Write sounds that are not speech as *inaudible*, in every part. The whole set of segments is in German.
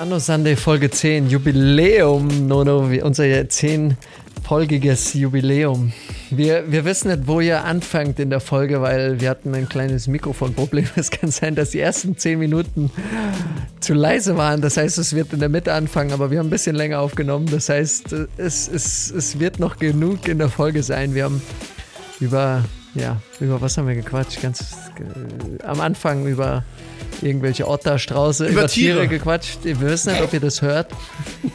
Anno Sunday Folge 10, Jubiläum, Nono, unser zehnfolgiges Jubiläum. Wir, wir wissen nicht, wo ihr anfangt in der Folge, weil wir hatten ein kleines Mikrofonproblem. *laughs* Es kann sein, dass die ersten zehn Minuten zu leise waren. Das heißt, es wird in der Mitte anfangen, aber wir haben ein bisschen länger aufgenommen. Das heißt, es, es, es wird noch genug in der Folge sein. Wir haben über, ja, über was haben wir gequatscht? Ganz äh, am Anfang über irgendwelche Otter, Strauße, über, über Tiere. Tiere. gequatscht. Wir wissen nicht, ob ihr das hört.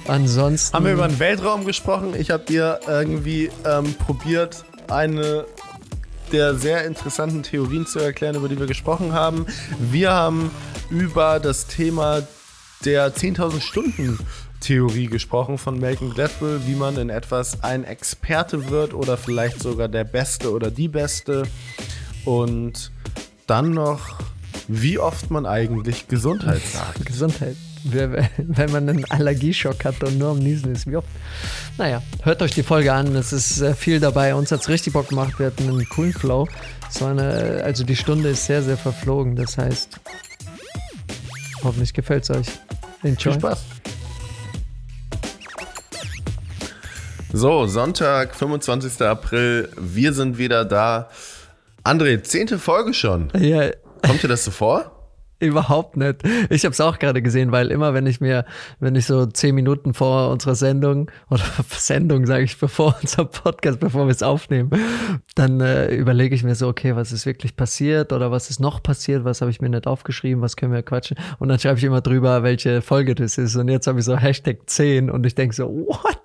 Ansonsten. Haben wir über den Weltraum gesprochen? Ich habe dir irgendwie ähm, probiert, eine der sehr interessanten Theorien zu erklären, über die wir gesprochen haben. Wir haben über das Thema der 10.000 Stunden Theorie gesprochen von Malcolm Gladwell, wie man in etwas ein Experte wird oder vielleicht sogar der Beste oder die Beste. Und dann noch wie oft man eigentlich Gesundheit *laughs* sagt. Gesundheit. Wenn man einen Allergieschock hat und nur am Niesen ist. Wie oft? Naja, hört euch die Folge an. Es ist sehr viel dabei. Uns hat es richtig Bock gemacht. Wir hatten einen coolen Flow. Eine, also die Stunde ist sehr, sehr verflogen. Das heißt, hoffentlich gefällt es euch. Enjoy. Viel Spaß. So, Sonntag, 25. April. Wir sind wieder da. André, zehnte Folge schon. Ja, Kommt dir das so vor? *laughs* Überhaupt nicht. Ich habe es auch gerade gesehen, weil immer, wenn ich mir, wenn ich so zehn Minuten vor unserer Sendung oder *laughs* Sendung sage ich, bevor *laughs* unser Podcast, bevor wir es aufnehmen, dann äh, überlege ich mir so, okay, was ist wirklich passiert oder was ist noch passiert, was habe ich mir nicht aufgeschrieben, was können wir quatschen und dann schreibe ich immer drüber, welche Folge das ist und jetzt habe ich so Hashtag 10 und ich denke so, what?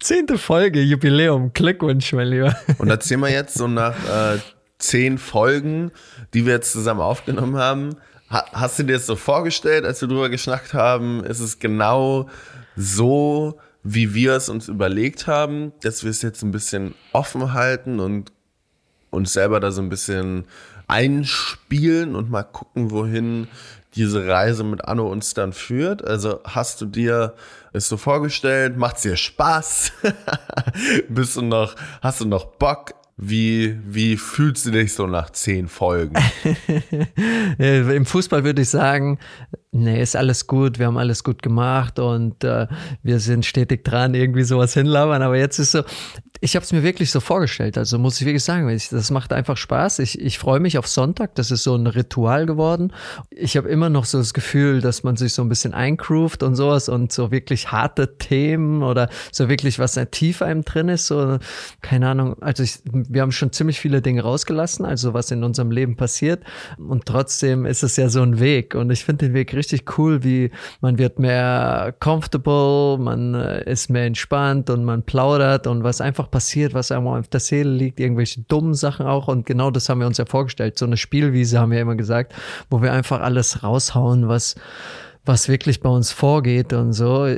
Zehnte Folge, Jubiläum, Glückwunsch, mein Lieber. Und erzähl mal jetzt so nach äh, zehn Folgen, die wir jetzt zusammen aufgenommen haben. hast du dir das so vorgestellt, als wir drüber geschnackt haben? Ist es genau so, wie wir es uns überlegt haben, dass wir es jetzt ein bisschen offen halten und uns selber da so ein bisschen einspielen und mal gucken, wohin diese Reise mit Anno uns dann führt? Also hast du dir es so vorgestellt? Macht es dir Spaß? *laughs* Bist du noch, hast du noch Bock? Wie, wie fühlst du dich so nach zehn Folgen? *laughs* Im Fußball würde ich sagen, nee, ist alles gut, wir haben alles gut gemacht und äh, wir sind stetig dran, irgendwie sowas hinlabern. Aber jetzt ist so, ich habe es mir wirklich so vorgestellt. Also muss ich wirklich sagen, das macht einfach Spaß. Ich, ich freue mich auf Sonntag. Das ist so ein Ritual geworden. Ich habe immer noch so das Gefühl, dass man sich so ein bisschen eingroovt und sowas und so wirklich harte Themen oder so wirklich was tief einem drin ist. So, keine Ahnung. Also ich, wir haben schon ziemlich viele Dinge rausgelassen, also was in unserem Leben passiert. Und trotzdem ist es ja so ein Weg. Und ich finde den Weg richtig cool, wie man wird mehr comfortable, man äh, ist mehr entspannt und man plaudert und was einfach passiert, was einem auf der Seele liegt, irgendwelche dummen Sachen auch. Und genau das haben wir uns ja vorgestellt. So eine Spielwiese haben wir immer gesagt, wo wir einfach alles raushauen, was was wirklich bei uns vorgeht und so.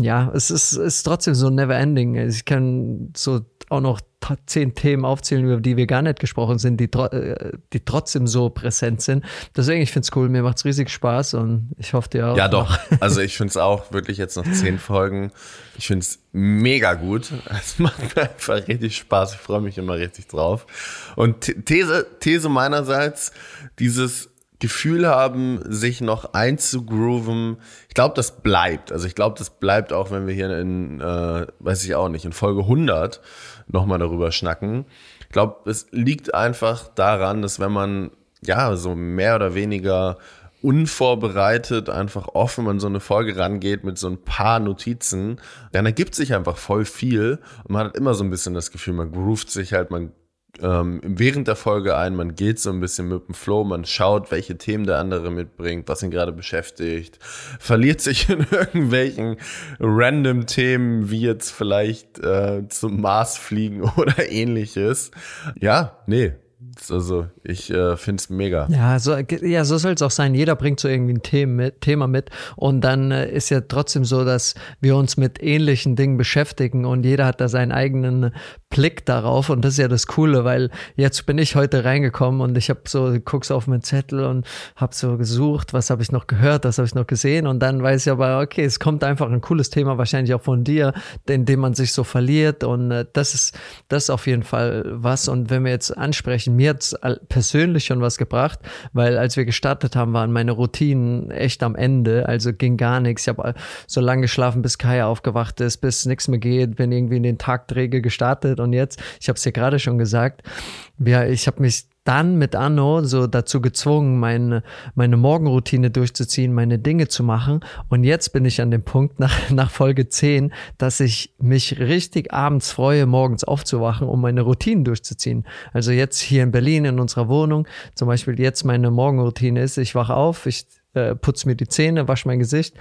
Ja, es ist, ist trotzdem so never ending. Ich kann so auch noch zehn Themen aufzählen, über die wir gar nicht gesprochen sind, die, äh, die trotzdem so präsent sind. Deswegen, ich finde es cool, mir macht es riesig Spaß und ich hoffe dir auch. Ja, doch. *laughs* Also ich finde es auch wirklich jetzt noch zehn Folgen. Ich finde es mega gut. Es macht mir einfach richtig Spaß. Ich freue mich immer richtig drauf. Und These, These meinerseits, dieses Gefühl haben, sich noch einzugrooven. Ich glaube, das bleibt. Also ich glaube, das bleibt auch, wenn wir hier in, äh, weiß ich auch nicht, in Folge 100 nochmal darüber schnacken. Ich glaube, es liegt einfach daran, dass wenn man ja so mehr oder weniger unvorbereitet, einfach offen an so eine Folge rangeht mit so ein paar Notizen, dann ergibt sich einfach voll viel und man hat immer so ein bisschen das Gefühl, man groovt sich halt, man ähm, während der Folge ein, man geht so ein bisschen mit dem Flow, man schaut, welche Themen der andere mitbringt, was ihn gerade beschäftigt, verliert sich in *laughs* irgendwelchen random Themen, wie jetzt vielleicht äh, zum Mars fliegen *laughs* oder ähnliches. Ja, nee, also ich äh, finde es mega. Ja, so, ja, so soll es auch sein. Jeder bringt so irgendwie ein Thema mit, Thema mit. Und dann äh, ist ja trotzdem so, dass wir uns mit ähnlichen Dingen beschäftigen und jeder hat da seinen eigenen Blick darauf. Und das ist ja das Coole, weil jetzt bin ich heute reingekommen und ich habe so, guckst auf meinen Zettel und habe so gesucht, was habe ich noch gehört, was habe ich noch gesehen. Und dann weiß ich aber, okay, es kommt einfach ein cooles Thema, wahrscheinlich auch von dir, in dem man sich so verliert. Und äh, das ist das ist auf jeden Fall was. Und wenn wir jetzt ansprechen, sprechen. Mir hat's persönlich schon was gebracht, weil als wir gestartet haben, waren meine Routinen echt am Ende. Also ging gar nichts. Ich habe so lange geschlafen, bis Kaya aufgewacht ist, bis nichts mehr geht, bin irgendwie in den Tagträger gestartet und jetzt, ich habe es ja gerade schon gesagt, ja, ich habe mich dann mit Anno so dazu gezwungen, meine, meine Morgenroutine durchzuziehen, meine Dinge zu machen. Und jetzt bin ich an dem Punkt *laughs* nach, nach Folge 10, dass ich mich richtig abends freue, morgens aufzuwachen, um meine Routinen durchzuziehen. Also jetzt hier in Berlin in unserer Wohnung, zum Beispiel jetzt meine Morgenroutine ist, ich wache auf, ich äh, putze mir die Zähne, wasche mein Gesicht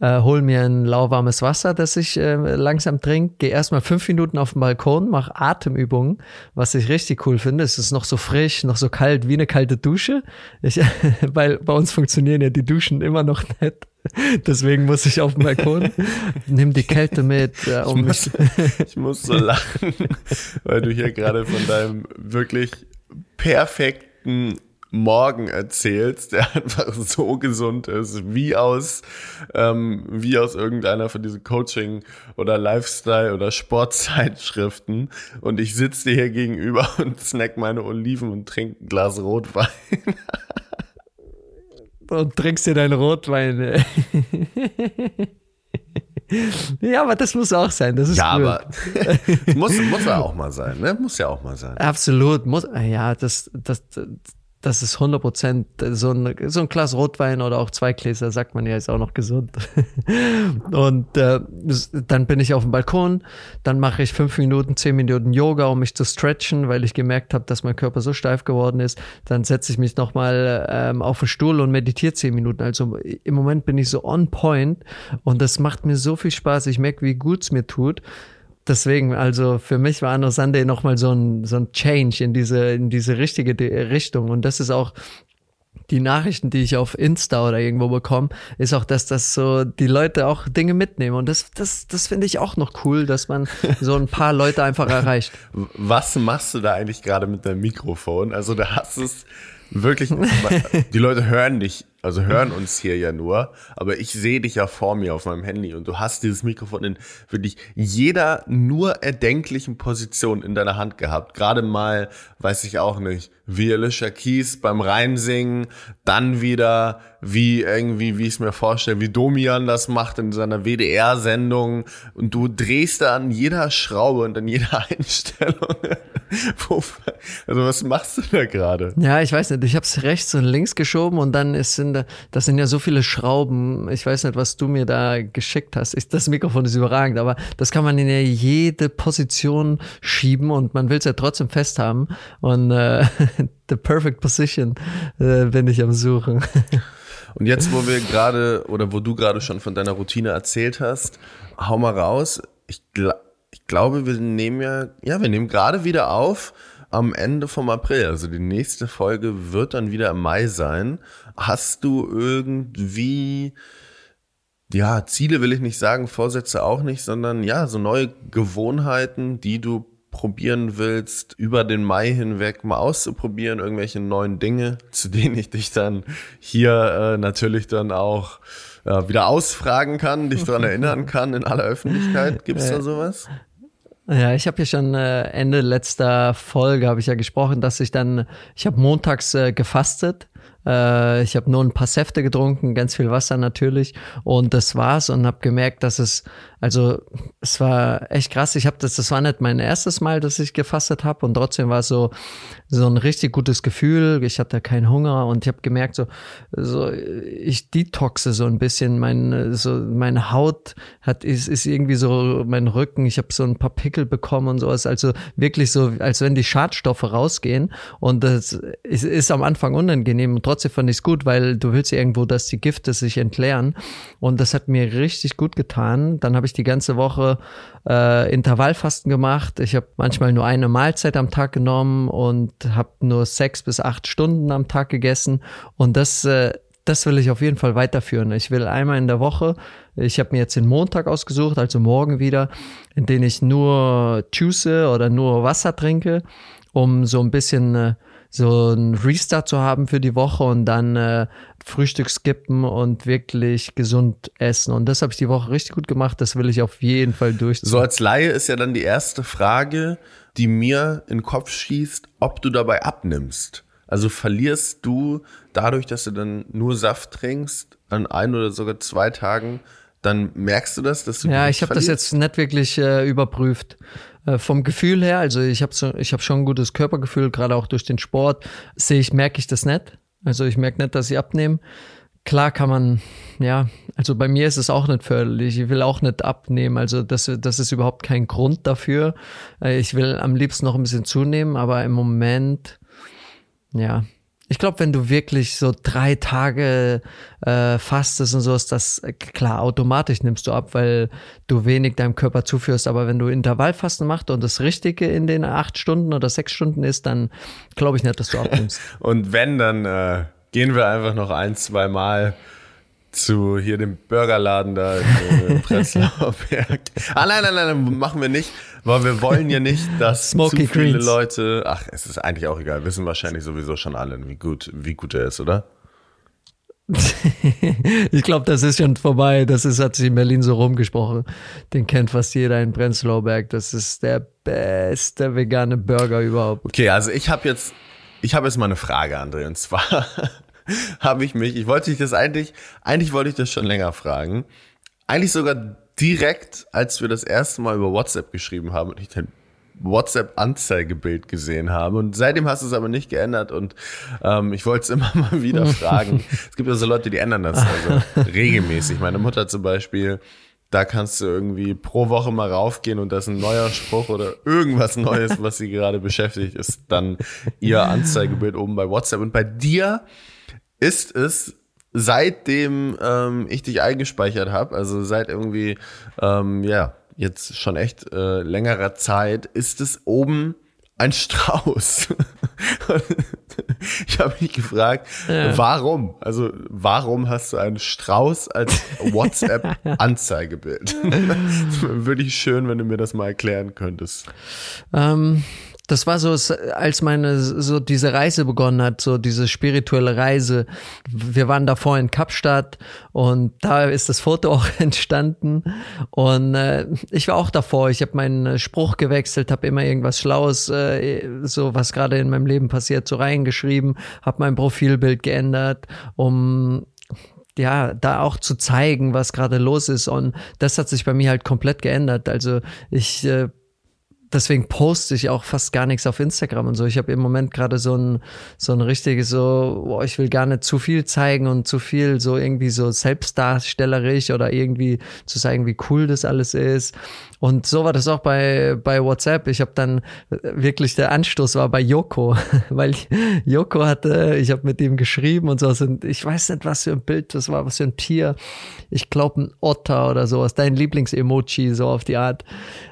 äh, hol mir ein lauwarmes Wasser, das ich äh, langsam trinke, gehe erstmal fünf Minuten auf den Balkon, mache Atemübungen, was ich richtig cool finde. Es ist noch so frisch, noch so kalt wie eine kalte Dusche. Ich, *laughs* weil bei uns funktionieren ja die Duschen immer noch nicht. Deswegen muss ich auf den Balkon, nimm die Kälte mit. *laughs* Äh, um ich, muss, *laughs* ich muss so lachen, weil du hier gerade von deinem wirklich perfekten Morgen erzählst, der *laughs* einfach so gesund ist, wie aus, ähm, wie aus irgendeiner von diesen Coaching- oder Lifestyle- oder Sportzeitschriften. Und ich sitze dir hier gegenüber *laughs* und snack meine Oliven und trinke ein Glas Rotwein. und trinkst dir deinen Rotwein. Ja, aber das muss auch sein. Das ist ja, gut. aber *laughs* muss, muss ja auch mal sein, ne? Muss ja auch mal sein. Absolut. Muss, ja, das, das, das ist 100 Prozent so ein, so ein Glas Rotwein oder auch zwei Gläser, sagt man ja, ist auch noch gesund. *laughs* und äh, dann bin ich auf dem Balkon, dann mache ich fünf Minuten, zehn Minuten Yoga, um mich zu stretchen, weil ich gemerkt habe, dass mein Körper so steif geworden ist. Dann setze ich mich nochmal ähm, auf den Stuhl und meditiere zehn Minuten. Also im Moment bin ich so on point und das macht mir so viel Spaß. Ich merke, wie gut es mir tut deswegen, also für mich war Anno Sunday nochmal so ein, so ein Change in diese, in diese richtige Richtung. Und das ist auch die Nachrichten, die ich auf Insta oder irgendwo bekomme, ist auch, dass das so die Leute auch Dinge mitnehmen. Und das, das, das finde ich auch noch cool, dass man so ein paar Leute einfach erreicht. *laughs* Was machst du da eigentlich gerade mit deinem Mikrofon? Also da hast es wirklich, *laughs* die Leute hören dich also hören uns hier ja nur, aber ich sehe dich ja vor mir auf meinem Handy und du hast dieses Mikrofon in wirklich jeder nur erdenklichen Position in deiner Hand gehabt. Gerade mal, weiß ich auch nicht, wie Alicia Keys beim Reinsingen, dann wieder wie irgendwie, wie ich es mir vorstelle, wie Domian das macht in seiner WDR-Sendung und du drehst da an jeder Schraube und an jeder *laughs* Einstellung. *laughs* also was machst du da gerade? Ja, ich weiß nicht, ich habe es rechts und links geschoben und dann ist in der, das sind ja so viele Schrauben. Ich weiß nicht, was du mir da geschickt hast. Ich, das Mikrofon ist überragend, aber das kann man in jede Position schieben und man will es ja trotzdem festhaben. Und äh, *laughs* the perfect position äh, bin ich am Suchen. Und jetzt, wo wir gerade oder wo du gerade schon von deiner Routine erzählt hast, hau mal raus. Ich, ich glaube, wir nehmen ja, ja, wir nehmen gerade wieder auf am Ende vom April. Also die nächste Folge wird dann wieder im Mai sein. Hast du irgendwie, ja, Ziele will ich nicht sagen, Vorsätze auch nicht, sondern ja, so neue Gewohnheiten, die du probieren willst, über den Mai hinweg mal auszuprobieren, irgendwelche neuen Dinge, zu denen ich dich dann hier äh, natürlich dann auch äh, wieder ausfragen kann, dich daran *laughs* erinnern kann in aller Öffentlichkeit. Gibt es da sowas? Ja, ich habe ja schon äh, Ende letzter Folge habe ich ja gesprochen, dass ich dann, ich habe montags äh, gefastet äh, ich habe nur ein paar Säfte getrunken, ganz viel Wasser natürlich und das war's und habe gemerkt, dass es also es war echt krass. Ich habe das, das war nicht mein erstes Mal, dass ich gefastet habe und trotzdem war es so so ein richtig gutes Gefühl. Ich hatte keinen Hunger und ich habe gemerkt, so so ich detoxe so ein bisschen. Mein so meine Haut hat ist, ist irgendwie so mein Rücken. Ich habe so ein paar Pickel bekommen und sowas. Also wirklich so, als wenn die Schadstoffe rausgehen und das ist, ist am Anfang unangenehm und trotzdem fand ich es gut, weil du willst irgendwo, dass die Gifte sich entleeren und das hat mir richtig gut getan. Dann habe ich die ganze Woche äh, Intervallfasten gemacht. Ich habe manchmal nur eine Mahlzeit am Tag genommen und habe nur sechs bis acht Stunden am Tag gegessen. Und das, äh, das will ich auf jeden Fall weiterführen. Ich will einmal in der Woche, ich habe mir jetzt den Montag ausgesucht, also morgen wieder, in den ich nur Juice oder nur Wasser trinke, um so ein bisschen äh, so ein Restart zu haben für die Woche und dann äh, Frühstück skippen und wirklich gesund essen. Und das habe ich die Woche richtig gut gemacht. Das will ich auf jeden Fall durchziehen. So als Laie ist ja dann die erste Frage, die mir in den Kopf schießt, ob du dabei abnimmst. Also verlierst du dadurch, dass du dann nur Saft trinkst, an ein oder sogar zwei Tagen, dann merkst du das, dass du Ja, ich habe das jetzt nicht wirklich äh, überprüft. Äh, vom Gefühl her, also ich habe so, ich habe schon ein gutes Körpergefühl, gerade auch durch den Sport, sehe ich, merke ich das nicht. Also ich merke nicht, dass ich abnehme. Klar kann man, ja, also bei mir ist es auch nicht förderlich. Ich will auch nicht abnehmen. Also das, das ist überhaupt kein Grund dafür. Äh, ich will am liebsten noch ein bisschen zunehmen, aber im Moment, ja, ich glaube, wenn du wirklich so drei Tage äh, fastest und so, ist das äh, klar, automatisch nimmst du ab, weil du wenig deinem Körper zuführst. Aber wenn du Intervallfasten machst und das Richtige in den acht Stunden oder sechs Stunden ist, dann glaube ich nicht, dass du abnimmst. *laughs* und wenn, dann äh, gehen wir einfach noch ein, zwei Mal zu hier dem Burgerladen da in Prenzlauer *laughs* Berg. Ah nein, nein, nein, machen wir nicht, weil wir wollen ja nicht, dass Smoky zu viele Greens. Leute, ach, es ist eigentlich auch egal, wissen wahrscheinlich sowieso schon alle, wie gut, wie gut er ist, oder? *laughs* ich glaube, das ist schon vorbei. Das ist, hat sich in Berlin so rumgesprochen. Den kennt fast jeder in Prenzlauer Berg. Das ist der beste vegane Burger überhaupt. Okay, also ich habe jetzt, ich habe jetzt mal eine Frage, André, und zwar *laughs* habe ich mich, ich wollte dich das eigentlich, eigentlich wollte ich das schon länger fragen. Eigentlich sogar direkt, als wir das erste Mal über WhatsApp geschrieben haben und ich dein WhatsApp-Anzeigebild gesehen habe. Und seitdem hast du es aber nicht geändert und ähm, ich wollte es immer *laughs* mal wieder fragen. es gibt ja so Leute, die ändern das also regelmäßig. Meine Mutter zum Beispiel, da kannst du irgendwie pro Woche mal raufgehen und das ist ein neuer Spruch oder irgendwas Neues, *laughs* was sie gerade beschäftigt, ist dann ihr Anzeigebild oben bei WhatsApp. Und bei dir ist es seitdem ähm, ich dich eingespeichert habe, also seit irgendwie, ähm, ja, jetzt schon echt äh, längerer Zeit, ist es oben ein Strauß. *laughs* ich habe mich gefragt, ja. warum? Also warum hast du einen Strauß als WhatsApp-Anzeigebild? Würde ich schön, wenn du mir das mal erklären könntest. Ähm, das war so, als meine, so diese Reise begonnen hat, so diese spirituelle Reise. Wir waren davor in Kapstadt und da ist das Foto *laughs* auch entstanden. Und äh, ich war auch davor. Ich habe meinen Spruch gewechselt, habe immer irgendwas Schlaues, äh, so was gerade in meinem Leben passiert, so reingeschrieben, habe mein Profilbild geändert, um ja, da auch zu zeigen, was gerade los ist. Und das hat sich bei mir halt komplett geändert. Also ich äh, deswegen poste ich auch fast gar nichts auf Instagram und so. Ich habe im Moment gerade so ein so ein richtiges so, boah, ich will gar nicht zu viel zeigen und zu viel so irgendwie so selbstdarstellerisch oder irgendwie zu zeigen, wie cool das alles ist. Und so war das auch bei bei WhatsApp. Ich habe dann wirklich der Anstoß war bei Joko, *laughs* weil Joko hatte, ich habe mit ihm geschrieben und so und ich weiß nicht, was für ein Bild das war, was für ein Tier. Ich glaube ein Otter oder sowas, dein Lieblingsemoji so auf die Art.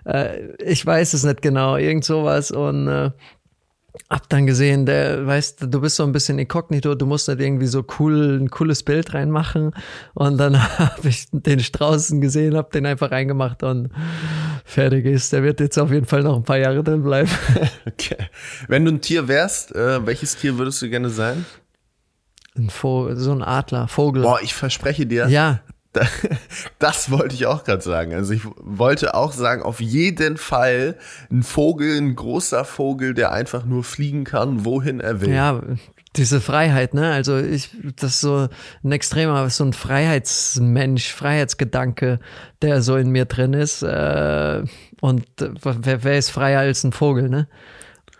Äh, ich weiß es nicht genau, irgend sowas und äh, hab dann gesehen, der, weißt du, bist so ein bisschen inkognito, du musst halt irgendwie so cool, ein cooles Bild reinmachen. Und dann *laughs* habe ich den Straußen gesehen, hab den einfach reingemacht und fertig ist. Der wird jetzt auf jeden Fall noch ein paar Jahre drin bleiben. *laughs* Okay. Wenn du ein Tier wärst, äh, welches Tier würdest du gerne sein? Ein Vogel, so ein Adler, Vogel. Boah, ich verspreche dir, ja. Das wollte ich auch gerade sagen. Also ich wollte auch sagen, auf jeden Fall ein Vogel, ein großer Vogel, der einfach nur fliegen kann, wohin er will. Ja, diese Freiheit, ne? Also ich, das ist so ein extremer, so ein Freiheitsmensch, Freiheitsgedanke, der so in mir drin ist. Äh, und wer, wer ist freier als ein Vogel, ne?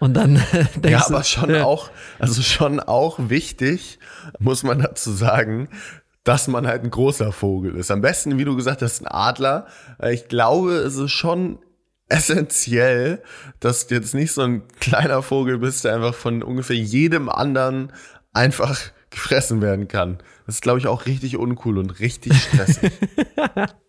Und dann *laughs* denkst ja, aber schon ja. auch, also schon auch wichtig, muss man dazu sagen, dass man halt ein großer Vogel ist. Am besten, wie du gesagt hast, ein Adler. Ich glaube, es ist schon essentiell, dass du jetzt nicht so ein kleiner Vogel bist, der einfach von ungefähr jedem anderen einfach gefressen werden kann. Das ist, glaube ich, auch richtig uncool und richtig stressig. *laughs*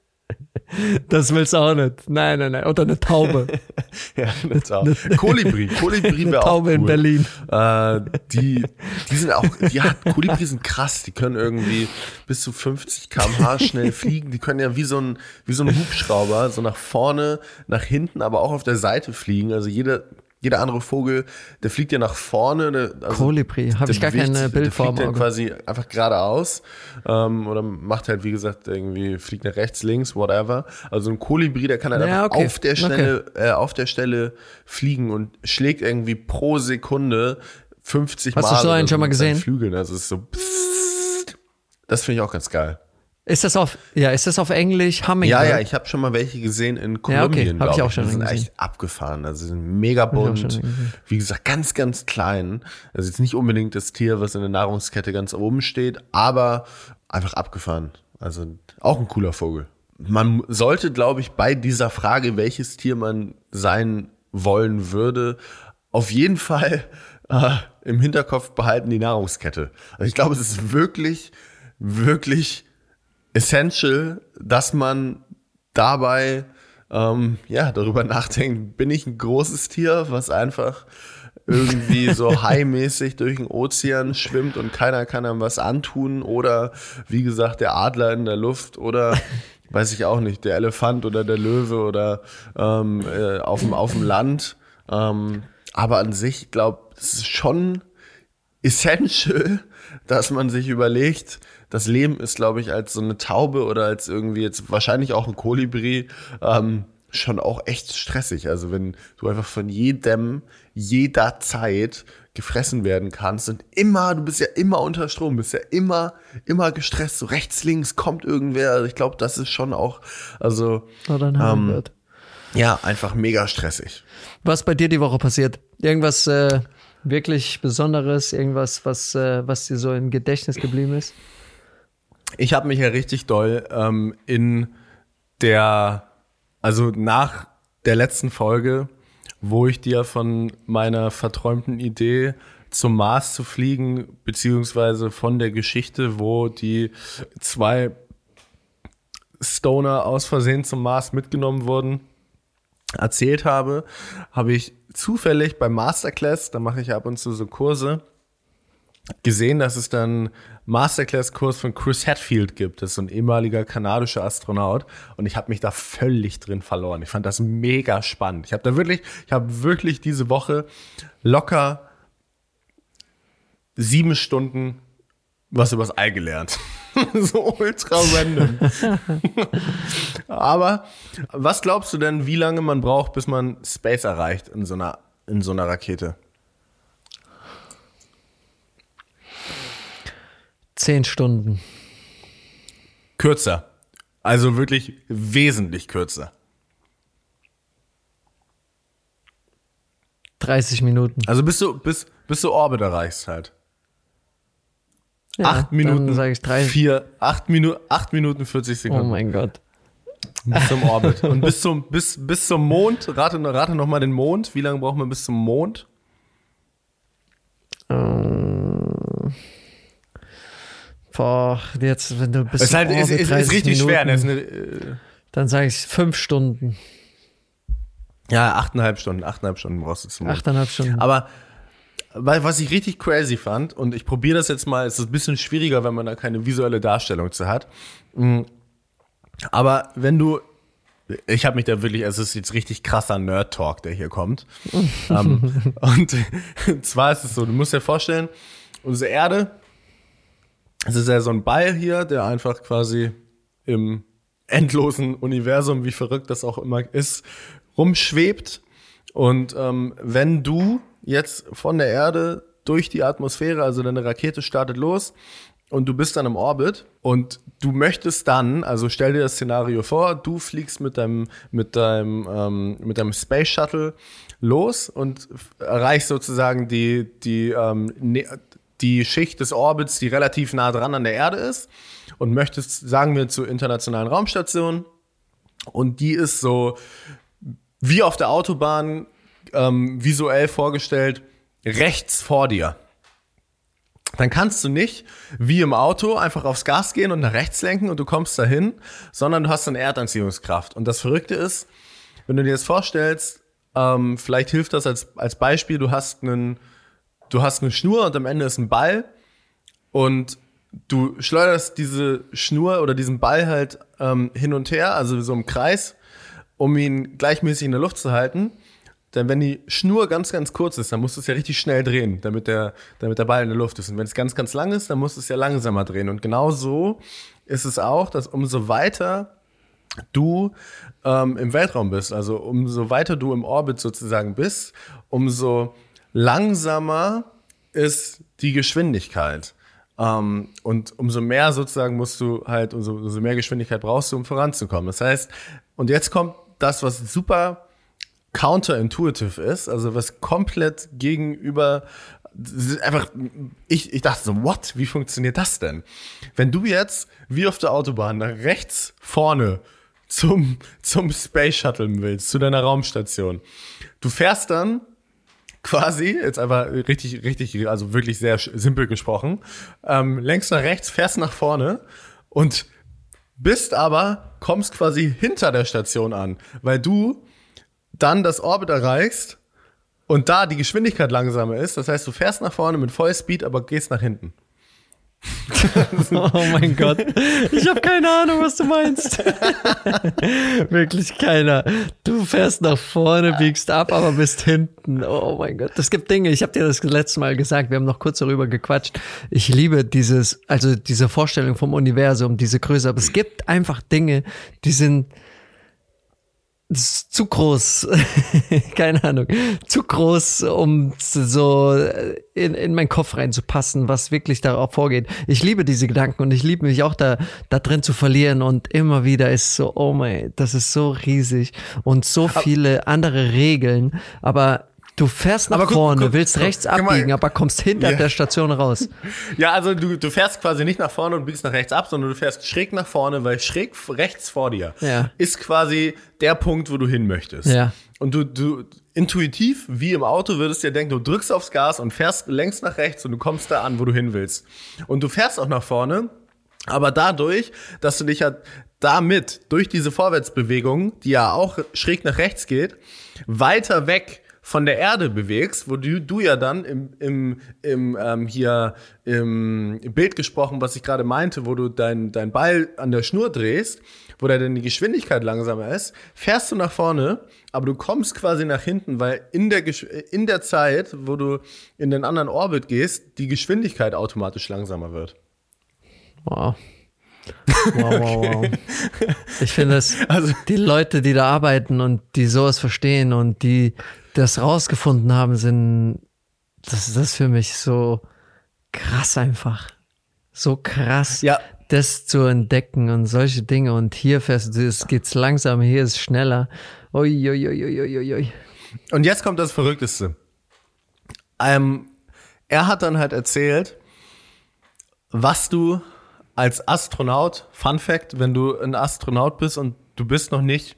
Das willst du auch nicht. Nein, nein, nein. Oder eine Taube. *laughs* ja, eine Taube. Kolibri. Kolibri wäre auch cool. Taube in Berlin. Äh, die, die sind auch, hat, Kolibri sind krass. Die können irgendwie bis zu 50 kmh schnell *laughs* fliegen. Die können ja wie so ein, wie so ein Hubschrauber, so nach vorne, nach hinten, aber auch auf der Seite fliegen. Also jeder, jeder andere Vogel, der fliegt ja nach vorne. Der, also Kolibri, habe ich gar bewegt, keine Bildform. Der fliegt ja quasi einfach geradeaus ähm, oder macht halt, wie gesagt, irgendwie fliegt nach rechts, links, whatever. Also ein Kolibri, der kann halt ja, einfach okay. auf der Stelle, okay. äh, auf der Stelle fliegen und schlägt irgendwie pro Sekunde 50 Hast Mal. Hast du so einen schon mal gesehen? Flügeln, also es ist so. Pssst. Das finde ich auch ganz geil. Ist das auf, ja, ist das auf Englisch Hummingbird? Ja, ja, ich habe schon mal welche gesehen in Kolumbien, ja, okay. Hab ich auch schon Die sind gesehen. echt abgefahren. Also sind mega bunt. Wie gesagt, ganz, ganz klein. Also jetzt nicht unbedingt das Tier, was in der Nahrungskette ganz oben steht, aber einfach abgefahren. Also auch ein cooler Vogel. Man sollte, glaube ich, bei dieser Frage, welches Tier man sein wollen würde, auf jeden Fall äh, im Hinterkopf behalten die Nahrungskette. Also ich glaube, es ist wirklich, wirklich essential, dass man dabei ähm, ja darüber nachdenkt, bin ich ein großes Tier, was einfach irgendwie *laughs* so high-mäßig durch den Ozean schwimmt und keiner kann einem was antun oder wie gesagt der Adler in der Luft oder *laughs* weiß ich auch nicht, der Elefant oder der Löwe oder ähm, äh, auf, dem, auf dem Land. Ähm, aber an sich, glaube es ist schon essential, *laughs* dass man sich überlegt, das Leben ist, glaube ich, als so eine Taube oder als irgendwie jetzt wahrscheinlich auch ein Kolibri ähm, schon auch echt stressig. Also wenn du einfach von jedem, jeder Zeit gefressen werden kannst und immer, du bist ja immer unter Strom, bist ja immer, immer gestresst, so rechts, links kommt irgendwer. Also ich glaube, das ist schon auch, also Oder ein ähm, wird. ja, einfach mega stressig. Was bei dir die Woche passiert? Irgendwas äh, wirklich Besonderes, irgendwas, was, äh, was dir so im Gedächtnis geblieben ist? Ich habe mich ja richtig doll ähm, in der, also nach der letzten Folge, wo ich dir von meiner verträumten Idee zum Mars zu fliegen, beziehungsweise von der Geschichte, wo die zwei Stoner aus Versehen zum Mars mitgenommen wurden, erzählt habe, habe ich zufällig beim Masterclass, da mache ich ab und zu so Kurse, gesehen, dass es dann Masterclass-Kurs von Chris Hatfield gibt. Das ist so ein ehemaliger kanadischer Astronaut. Und ich habe mich da völlig drin verloren. Ich fand das mega spannend. Ich habe da wirklich, ich habe wirklich diese Woche locker sieben Stunden was übers Ei gelernt. *laughs* so ultra random. *laughs* Aber was glaubst du denn, wie lange man braucht, bis man Space erreicht in so einer, in so einer Rakete? Zehn Stunden. Kürzer. Also wirklich wesentlich kürzer. 30 Minuten. Also bis du, bis, bis du Orbit erreichst halt. Ja, acht Minuten, sage ich 30. vier, acht, Minu acht Minuten 40 Sekunden. Oh mein Gott. Bis zum Orbit. Und bis zum, bis, bis zum Mond, rate, rate noch mal den Mond. Wie lange braucht man bis zum Mond? Ähm, boah, jetzt, wenn du bis es ist, halt, ist, ist, ist richtig Minuten, schwer. Eine, äh, dann sage ich fünf Stunden. Ja, achteinhalb Stunden. Achteinhalb Stunden brauchst du zum. Achteinhalb Stunden. Aber weil, was ich richtig crazy fand, und ich probiere das jetzt mal, es ist ein bisschen schwieriger, wenn man da keine visuelle Darstellung zu hat. Mm. Aber wenn du, ich habe mich da wirklich, es ist jetzt richtig krasser Nerd-Talk, der hier kommt. um, *laughs* ähm, und *laughs* zwar ist es so, du musst dir vorstellen, unsere Erde, es ist ja so ein Ball hier, der einfach quasi im endlosen Universum, wie verrückt das auch immer ist, rumschwebt. Und ähm, wenn du jetzt von der Erde durch die Atmosphäre, also deine Rakete startet los und du bist dann im Orbit und du möchtest dann, also stell dir das Szenario vor, du fliegst mit deinem, mit deinem, ähm, mit deinem Space Shuttle los und erreichst sozusagen die, die, ähm, ne, die Schicht des Orbits, die relativ nah dran an der Erde ist und möchtest, sagen wir, zur internationalen Raumstation und die ist so wie auf der Autobahn ähm, visuell vorgestellt rechts vor dir. Dann kannst du nicht wie im Auto einfach aufs Gas gehen und nach rechts lenken und du kommst dahin, sondern du hast eine Erdanziehungskraft. Und das Verrückte ist, wenn du dir das vorstellst, ähm, vielleicht hilft das als, als Beispiel, du hast einen, du hast eine Schnur und am Ende ist ein Ball und du schleuderst diese Schnur oder diesen Ball halt ähm, hin und her, also so im Kreis, um ihn gleichmäßig in der Luft zu halten denn wenn die Schnur ganz, ganz kurz ist, dann musst du es ja richtig schnell drehen, damit der, damit der Ball in der Luft ist. Und wenn es ganz, ganz lang ist, dann musst du es ja langsamer drehen. Und genau so ist es auch, dass umso weiter du ähm, im Weltraum bist, also umso weiter du im Orbit sozusagen bist, umso langsamer ist die Geschwindigkeit. Ähm, und umso mehr sozusagen musst du halt, umso, umso mehr Geschwindigkeit brauchst du, um voranzukommen. Das heißt, und jetzt kommt das, was super counterintuitive ist, also was komplett gegenüber einfach, ich, ich dachte so, what? Wie funktioniert das denn? Wenn du jetzt, wie auf der Autobahn, nach rechts vorne zum, zum Space Shuttle willst, zu deiner Raumstation, du fährst dann quasi, jetzt einfach richtig, richtig, also wirklich sehr simpel gesprochen, ähm, längst nach rechts, fährst nach vorne und bist aber, kommst quasi hinter der Station an, weil du dann das Orbit erreichst und da die Geschwindigkeit langsamer ist. Das heißt, du fährst nach vorne mit Vollspeed, aber gehst nach hinten. *laughs* oh mein Gott. Ich habe keine Ahnung, was du meinst. *laughs* Wirklich keiner. Du fährst nach vorne, biegst ab, aber bist hinten. Oh mein Gott. Es gibt Dinge, ich habe dir das letzte Mal gesagt, wir haben noch kurz darüber gequatscht. Ich liebe dieses, also diese Vorstellung vom Universum, diese Größe, aber es gibt einfach Dinge, die sind zu groß, *laughs* keine Ahnung, zu groß, um so in, in meinen Kopf reinzupassen, was wirklich darauf vorgeht. Ich liebe diese Gedanken und ich liebe mich auch da, da drin zu verlieren und immer wieder ist so, oh mein, das ist so riesig und so viele andere Regeln, aber Du fährst nach guck, vorne, guck, willst guck, rechts abbiegen, aber kommst hinter ja. der Station raus. *laughs* Ja, also du, du fährst quasi nicht nach vorne und biegst nach rechts ab, sondern du fährst schräg nach vorne, weil schräg rechts vor dir ja. ist quasi der Punkt, wo du hin möchtest. Ja. Und du, du intuitiv, wie im Auto, würdest dir denken, du drückst aufs Gas und fährst längst nach rechts und du kommst da an, wo du hin willst. Und du fährst auch nach vorne, aber dadurch, dass du dich ja damit, durch diese Vorwärtsbewegung, die ja auch schräg nach rechts geht, weiter weg von der Erde bewegst, wo du, du ja dann im, im, im ähm, hier im Bild gesprochen, was ich gerade meinte, wo du dein, dein Ball an der Schnur drehst, wo da dann die Geschwindigkeit langsamer ist, fährst du nach vorne, aber du kommst quasi nach hinten, weil in der, in der Zeit, wo du in den anderen Orbit gehst, die Geschwindigkeit automatisch langsamer wird. Wow. *laughs* Wow, wow, wow. Ich finde es, also, die Leute, die da arbeiten und die sowas verstehen und die das rausgefunden haben, sind, das ist das für mich so krass einfach. So krass, ja. das zu entdecken und solche Dinge. Und hier fährst du, es geht's langsam, hier ist schneller. Ui, ui, ui, ui, ui. Und jetzt kommt das Verrückteste. Ähm, er hat dann halt erzählt, was du als Astronaut, Fun Fact, wenn du ein Astronaut bist und du bist noch nicht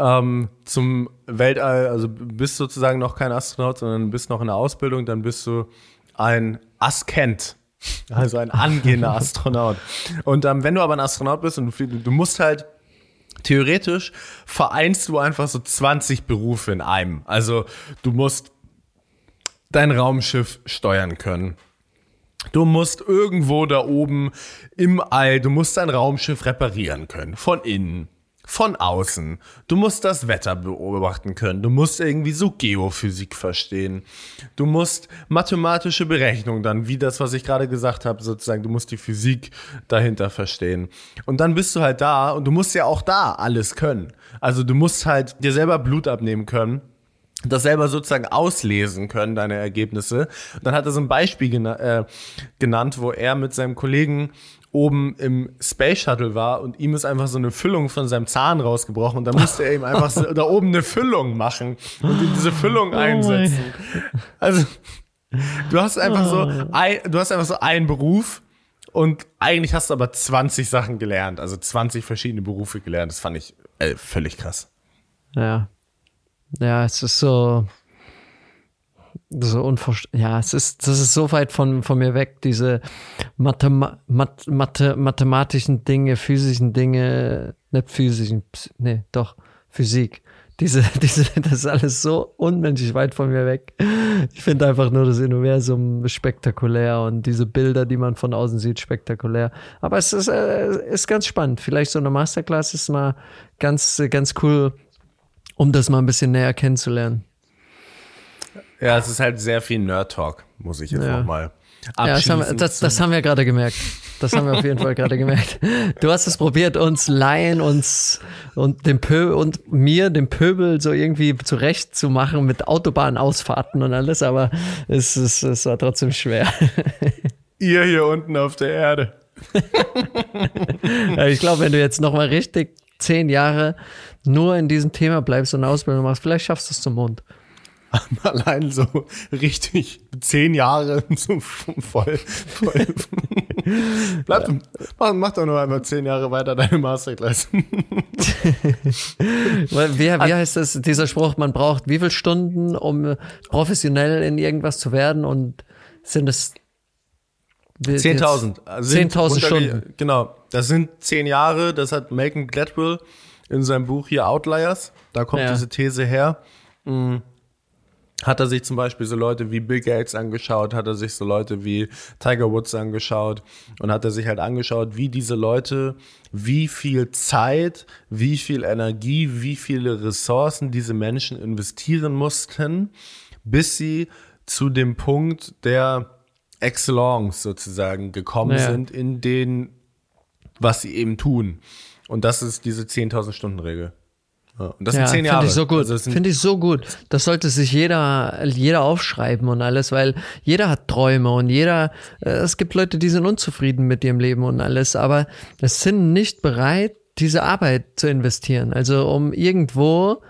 ähm, zum Weltall, also bist sozusagen noch kein Astronaut, sondern bist noch in der Ausbildung, dann bist du ein Askent. Also ein angehender *laughs* Astronaut. Und ähm, wenn du aber ein Astronaut bist und du, du musst halt theoretisch vereinst du einfach so 20 Berufe in einem. Also du musst dein Raumschiff steuern können. Du musst irgendwo da oben im All, du musst dein Raumschiff reparieren können. Von innen von außen. Du musst das Wetter beobachten können. Du musst irgendwie so Geophysik verstehen. Du musst mathematische Berechnungen dann, wie das, was ich gerade gesagt habe, sozusagen, du musst die Physik dahinter verstehen. Und dann bist du halt da und du musst ja auch da alles können. Also du musst halt dir selber Blut abnehmen können das selber sozusagen auslesen können, deine Ergebnisse. Dann hat er so ein Beispiel gena äh, genannt, wo er mit seinem Kollegen oben im Space Shuttle war und ihm ist einfach so eine Füllung von seinem Zahn rausgebrochen und da musste er ihm einfach so, *laughs* da oben eine Füllung machen und ihm diese Füllung oh einsetzen. Also du hast einfach so oh. ein, du hast einfach so einen Beruf und eigentlich hast du aber 20 Sachen gelernt, also 20 verschiedene Berufe gelernt. Das fand ich äh, völlig krass. Ja. Ja, es ist so so unvorstellbar. Ja, es ist, das ist so weit von, von mir weg, diese Mathema Math Mathe mathematischen Dinge, physischen Dinge, nicht physischen, nee, doch, Physik. Diese, *laughs* diese, das ist alles so unmenschlich weit von mir weg. Ich finde einfach nur das Universum spektakulär und diese Bilder, die man von außen sieht, spektakulär. Aber es ist, äh, ist ganz spannend. Vielleicht so eine Masterclass ist mal ganz, ganz cool, um das mal ein bisschen näher kennenzulernen. Ja, es ist halt sehr viel Nerd-Talk, muss ich jetzt Ja. nochmal Ja, das haben, wir- das, das haben wir gerade gemerkt. Das haben wir auf jeden Fall gerade gemerkt. Du hast es probiert, uns Laien, uns und dem Pö und mir, dem Pöbel, so irgendwie zurecht zu machen mit Autobahnausfahrten und alles, aber es, es, es war trotzdem schwer. Ihr hier unten auf der Erde. Ich glaube, wenn du jetzt nochmal richtig zehn Jahre nur in diesem Thema bleibst und eine Ausbildung machst, vielleicht schaffst du es zum Mond. *laughs* Allein so richtig zehn Jahre *laughs* so voll. voll. *laughs* Bleib, mach, mach doch nur einmal zehn Jahre weiter deine Masterclass. Wie, wie heißt das, dieser Spruch, man braucht wie viele Stunden, um professionell in irgendwas zu werden und sind es 10.000. Also sind 10.000 runterge- Stunden. Genau. Das sind zehn Jahre. Das hat Malcolm Gladwell in seinem Buch hier Outliers. Da kommt Ja. diese These her. Mhm. Hat er sich zum Beispiel so Leute wie Bill Gates angeschaut, hat er sich so Leute wie Tiger Woods angeschaut und hat er sich halt angeschaut, wie diese Leute, wie viel Zeit, wie viel Energie, wie viele Ressourcen diese Menschen investieren mussten, bis sie zu dem Punkt der Excellence sozusagen gekommen Ja. sind in den, was sie eben tun. Und das ist diese 10.000 Stunden Regel. Ja, und das Ja, sind zehn finde Jahre. ich so gut. Also finde ich so gut. Das sollte sich jeder, jeder aufschreiben und alles, weil jeder hat Träume und jeder, äh, es gibt Leute, die sind unzufrieden mit ihrem Leben und alles, aber es sind nicht bereit, diese Arbeit zu investieren. Also um irgendwo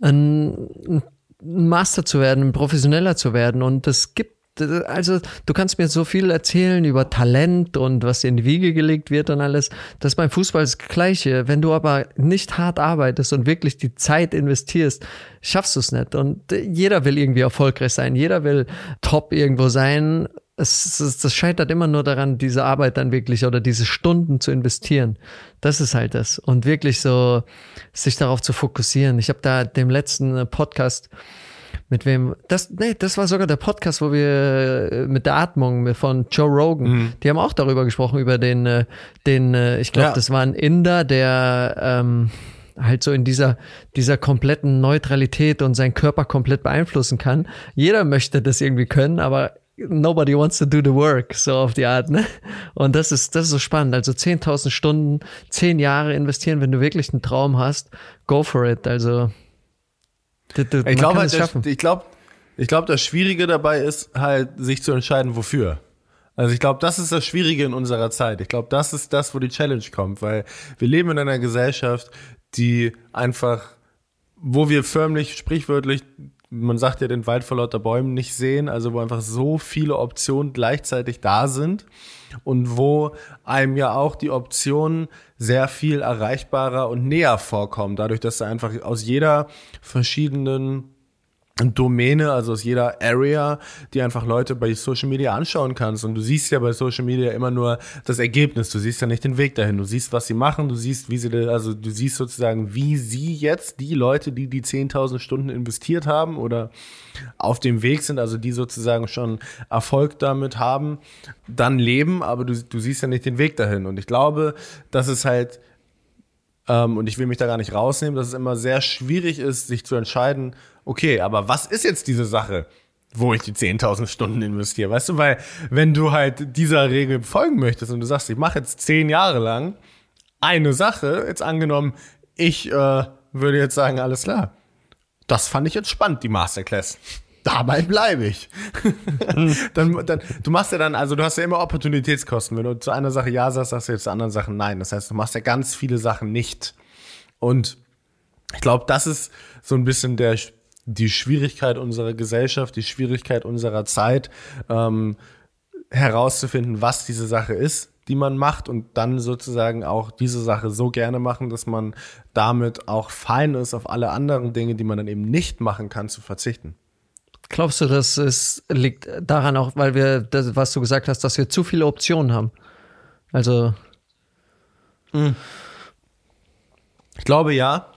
ein, ein Master zu werden, ein Professioneller zu werden. Und es gibt, also du kannst mir so viel erzählen über Talent und was in die Wiege gelegt wird und alles. Das ist beim Fußball das Gleiche. Wenn du aber nicht hart arbeitest und wirklich die Zeit investierst, schaffst du es nicht. Und jeder will irgendwie erfolgreich sein. Jeder will top irgendwo sein. Es, es, das scheitert immer nur daran, diese Arbeit dann wirklich oder diese Stunden zu investieren. Das ist halt das. Und wirklich so sich darauf zu fokussieren. Ich habe da dem letzten Podcast mit wem, das, nee, das war sogar der Podcast, wo wir äh, mit der Atmung von Joe Rogan, die haben auch darüber gesprochen, über den, äh, den, äh, ich glaube, Ja. das war ein Inder, der ähm, halt so in dieser, dieser kompletten Neutralität und seinen Körper komplett beeinflussen kann. Jeder möchte das irgendwie können, aber nobody wants to do the work, so auf die Art, ne? Und das ist, das ist so spannend. Also 10.000 Stunden, 10 Jahre investieren, wenn du wirklich einen Traum hast, go for it. Also, du, du, Ich glaube halt, das- ich glaube, ich glaube, das Schwierige dabei ist halt, sich zu entscheiden, wofür. Also ich glaube, das ist das Schwierige in unserer Zeit. Ich glaube, das ist das, wo die Challenge kommt, weil wir leben in einer Gesellschaft, die einfach, wo wir förmlich, sprichwörtlich, man sagt ja den Wald vor lauter Bäumen nicht sehen, also wo einfach so viele Optionen gleichzeitig da sind und wo einem ja auch die Optionen sehr viel erreichbarer und näher vorkommen, dadurch, dass du einfach aus jeder verschiedenen Domäne, also aus jeder Area, die einfach Leute bei Social Media anschauen kannst. Und du siehst ja bei Social Media immer nur das Ergebnis. Du siehst ja nicht den Weg dahin. Du siehst, was sie machen. Du siehst, wie sie, also du siehst sozusagen, wie sie jetzt die Leute, die die 10.000 Stunden investiert haben oder auf dem Weg sind, also die sozusagen schon Erfolg damit haben, dann leben. Aber du, du siehst ja nicht den Weg dahin. Und ich glaube, dass es halt ähm, und ich will mich da gar nicht rausnehmen, dass es immer sehr schwierig ist, sich zu entscheiden, okay, aber was ist jetzt diese Sache, wo ich die 10.000 Stunden investiere? Weißt du, weil wenn du halt dieser Regel folgen möchtest und du sagst, ich mache jetzt zehn Jahre lang eine Sache, jetzt angenommen, ich äh, würde jetzt sagen, alles klar, das fand ich jetzt spannend, die Masterclass. Dabei bleibe ich. *laughs* dann, dann, du machst ja dann, also du hast ja immer Opportunitätskosten. Wenn du zu einer Sache Ja sagst, sagst du jetzt zu anderen Sachen Nein. Das heißt, du machst ja ganz viele Sachen nicht. Und ich glaube, das ist so ein bisschen der, die Schwierigkeit unserer Gesellschaft, die Schwierigkeit unserer Zeit, ähm, herauszufinden, was diese Sache ist, die man macht und dann sozusagen auch diese Sache so gerne machen, dass man damit auch fein ist, auf alle anderen Dinge, die man dann eben nicht machen kann, zu verzichten. Glaubst du, dass es liegt daran auch, weil wir, das, was du gesagt hast, dass wir zu viele Optionen haben? Also, Ich glaube ja.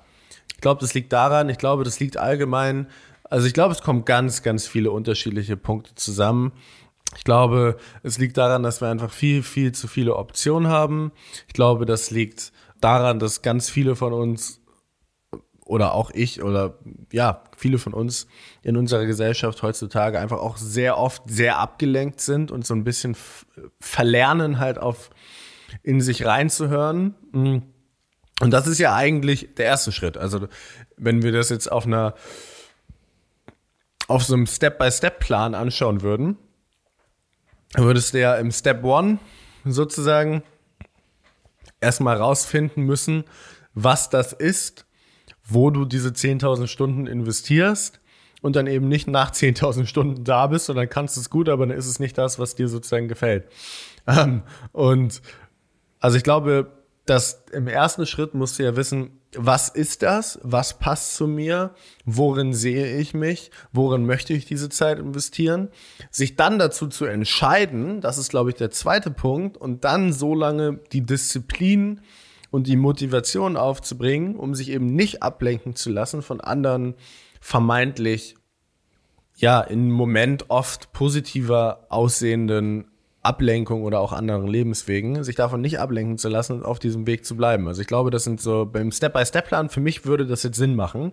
Ich glaube, das liegt daran. Ich glaube, das liegt allgemein. Also ich glaube, es kommen ganz, ganz viele unterschiedliche Punkte zusammen. Ich glaube, es liegt daran, dass wir einfach viel, viel zu viele Optionen haben. Ich glaube, das liegt daran, dass ganz viele von uns oder auch ich oder ja, viele von uns in unserer Gesellschaft heutzutage einfach auch sehr oft sehr abgelenkt sind und so ein bisschen verlernen halt auf in sich reinzuhören. Mm. Und das ist ja eigentlich der erste Schritt. Also wenn wir das jetzt auf einer auf so einem Step-by-Step-Plan anschauen würden, würdest du ja im Step One sozusagen erstmal rausfinden müssen, was das ist, wo du diese 10.000 Stunden investierst und dann eben nicht nach 10.000 Stunden da bist und dann kannst du es gut, aber dann ist es nicht das, was dir sozusagen gefällt. Ähm, und also ich glaube, dass im ersten Schritt musst du ja wissen, was ist das? Was passt zu mir? Worin sehe ich mich? Worin möchte ich diese Zeit investieren? Sich dann dazu zu entscheiden, das ist, glaube ich, der zweite Punkt, und dann so lange die Disziplin und die Motivation aufzubringen, um sich eben nicht ablenken zu lassen von anderen vermeintlich, ja, im Moment oft positiver aussehenden Ablenkung oder auch anderen Lebenswegen, sich davon nicht ablenken zu lassen und auf diesem Weg zu bleiben. Also ich glaube, das sind so beim Step-by-Step-Plan, für mich würde das jetzt Sinn machen.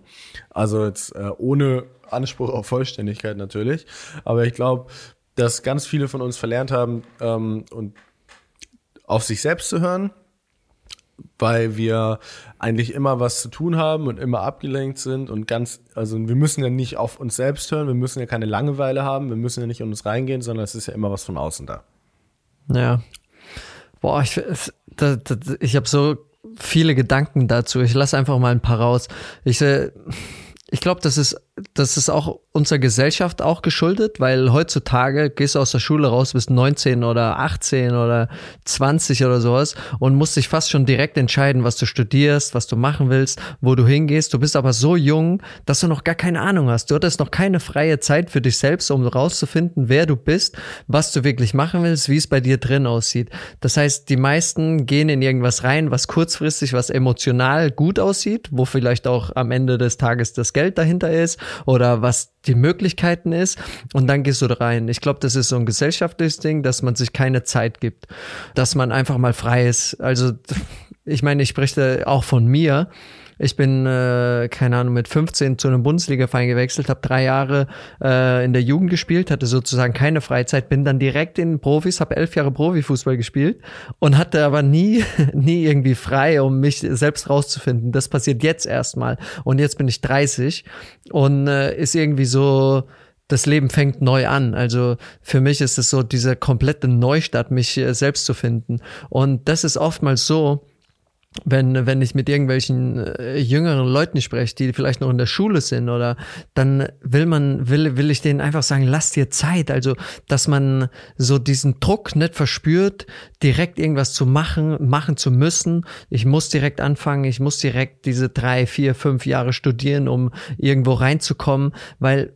Also jetzt äh, ohne Anspruch auf Vollständigkeit natürlich. Aber ich glaube, dass ganz viele von uns verlernt haben, ähm, und auf sich selbst zu hören, weil wir eigentlich immer was zu tun haben und immer abgelenkt sind und ganz, also wir müssen ja nicht auf uns selbst hören, wir müssen ja keine Langeweile haben, wir müssen ja nicht in uns reingehen, sondern es ist ja immer was von außen da. Ja. Boah, ich, das, ich habe so viele Gedanken dazu. Ich lasse einfach mal ein paar raus. Ich, äh, ich glaube, das ist, das ist auch unserer Gesellschaft auch geschuldet, weil heutzutage gehst du aus der Schule raus, bist 19 oder 18 oder 20 oder sowas und musst dich fast schon direkt entscheiden, was du studierst, was du machen willst, wo du hingehst. Du bist aber so jung, dass du noch gar keine Ahnung hast. Du hattest noch keine freie Zeit für dich selbst, um rauszufinden, wer du bist, was du wirklich machen willst, wie es bei dir drin aussieht. Das heißt, die meisten gehen in irgendwas rein, was kurzfristig, was emotional gut aussieht, wo vielleicht auch am Ende des Tages das Geld dahinter ist oder was die Möglichkeiten ist und dann gehst du da rein. Ich glaube, das ist so ein gesellschaftliches Ding, dass man sich keine Zeit gibt, dass man einfach mal frei ist. Also ich meine, ich spreche auch von mir. Ich bin, äh, keine Ahnung, mit 15 zu einem Bundesliga-Verein gewechselt, habe drei Jahre äh, in der Jugend gespielt, hatte sozusagen keine Freizeit, bin dann direkt in Profis, habe elf Jahre Profifußball gespielt und hatte aber nie, *laughs* nie irgendwie frei, um mich selbst rauszufinden. Das passiert jetzt erstmal. Und jetzt bin ich 30 und äh, ist irgendwie so, das Leben fängt neu an. Also für mich ist es so diese komplette Neustart, mich äh, selbst zu finden. Und das ist oftmals so, wenn, wenn ich mit irgendwelchen äh, jüngeren Leuten spreche, die vielleicht noch in der Schule sind oder dann will man, will, will ich denen einfach sagen, lass dir Zeit. Also, dass man so diesen Druck nicht verspürt, direkt irgendwas zu machen, machen zu müssen. Ich muss direkt anfangen, ich muss direkt diese drei, vier, fünf Jahre studieren, um irgendwo reinzukommen, weil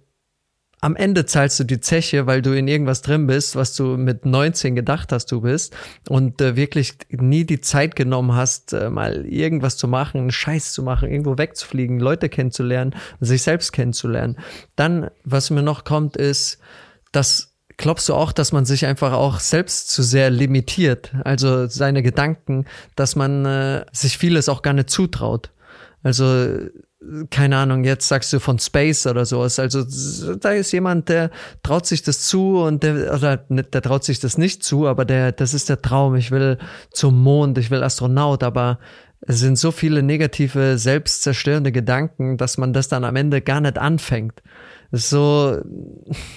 am Ende zahlst du die Zeche, weil du in irgendwas drin bist, was du mit 19 gedacht hast, du bist und äh, wirklich nie die Zeit genommen hast, äh, mal irgendwas zu machen, einen Scheiß zu machen, irgendwo wegzufliegen, Leute kennenzulernen, sich selbst kennenzulernen. Dann, was mir noch kommt, ist, dass Glaubst du auch, dass man sich einfach auch selbst zu sehr limitiert? Also seine Gedanken, dass man äh, sich vieles auch gar nicht zutraut. Also keine Ahnung, jetzt sagst du von Space oder sowas. Also da ist jemand, der traut sich das zu und der, oder der traut sich das nicht zu, aber der, das ist der Traum. Ich will zum Mond, ich will Astronaut, aber es sind so viele negative, selbstzerstörende Gedanken, dass man das dann am Ende gar nicht anfängt so,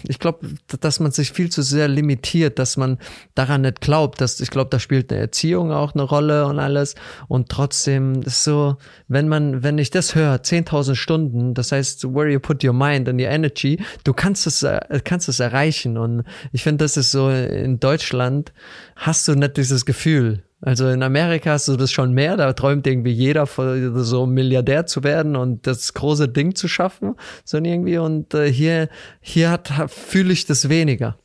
ich glaube, dass man sich viel zu sehr limitiert, dass man daran nicht glaubt, dass ich glaube, da spielt eine Erziehung auch eine Rolle und alles. Und trotzdem ist so, wenn man, wenn ich das höre, 10.000 Stunden, das heißt, where you put your mind and your energy, du kannst es, äh, kannst es erreichen. Und ich finde, das ist so in Deutschland hast du nicht dieses Gefühl, also in Amerika hast du das schon mehr, da träumt irgendwie jeder so Milliardär zu werden und das große Ding zu schaffen, so irgendwie. Und äh, hier, hier hat, fühle ich das weniger.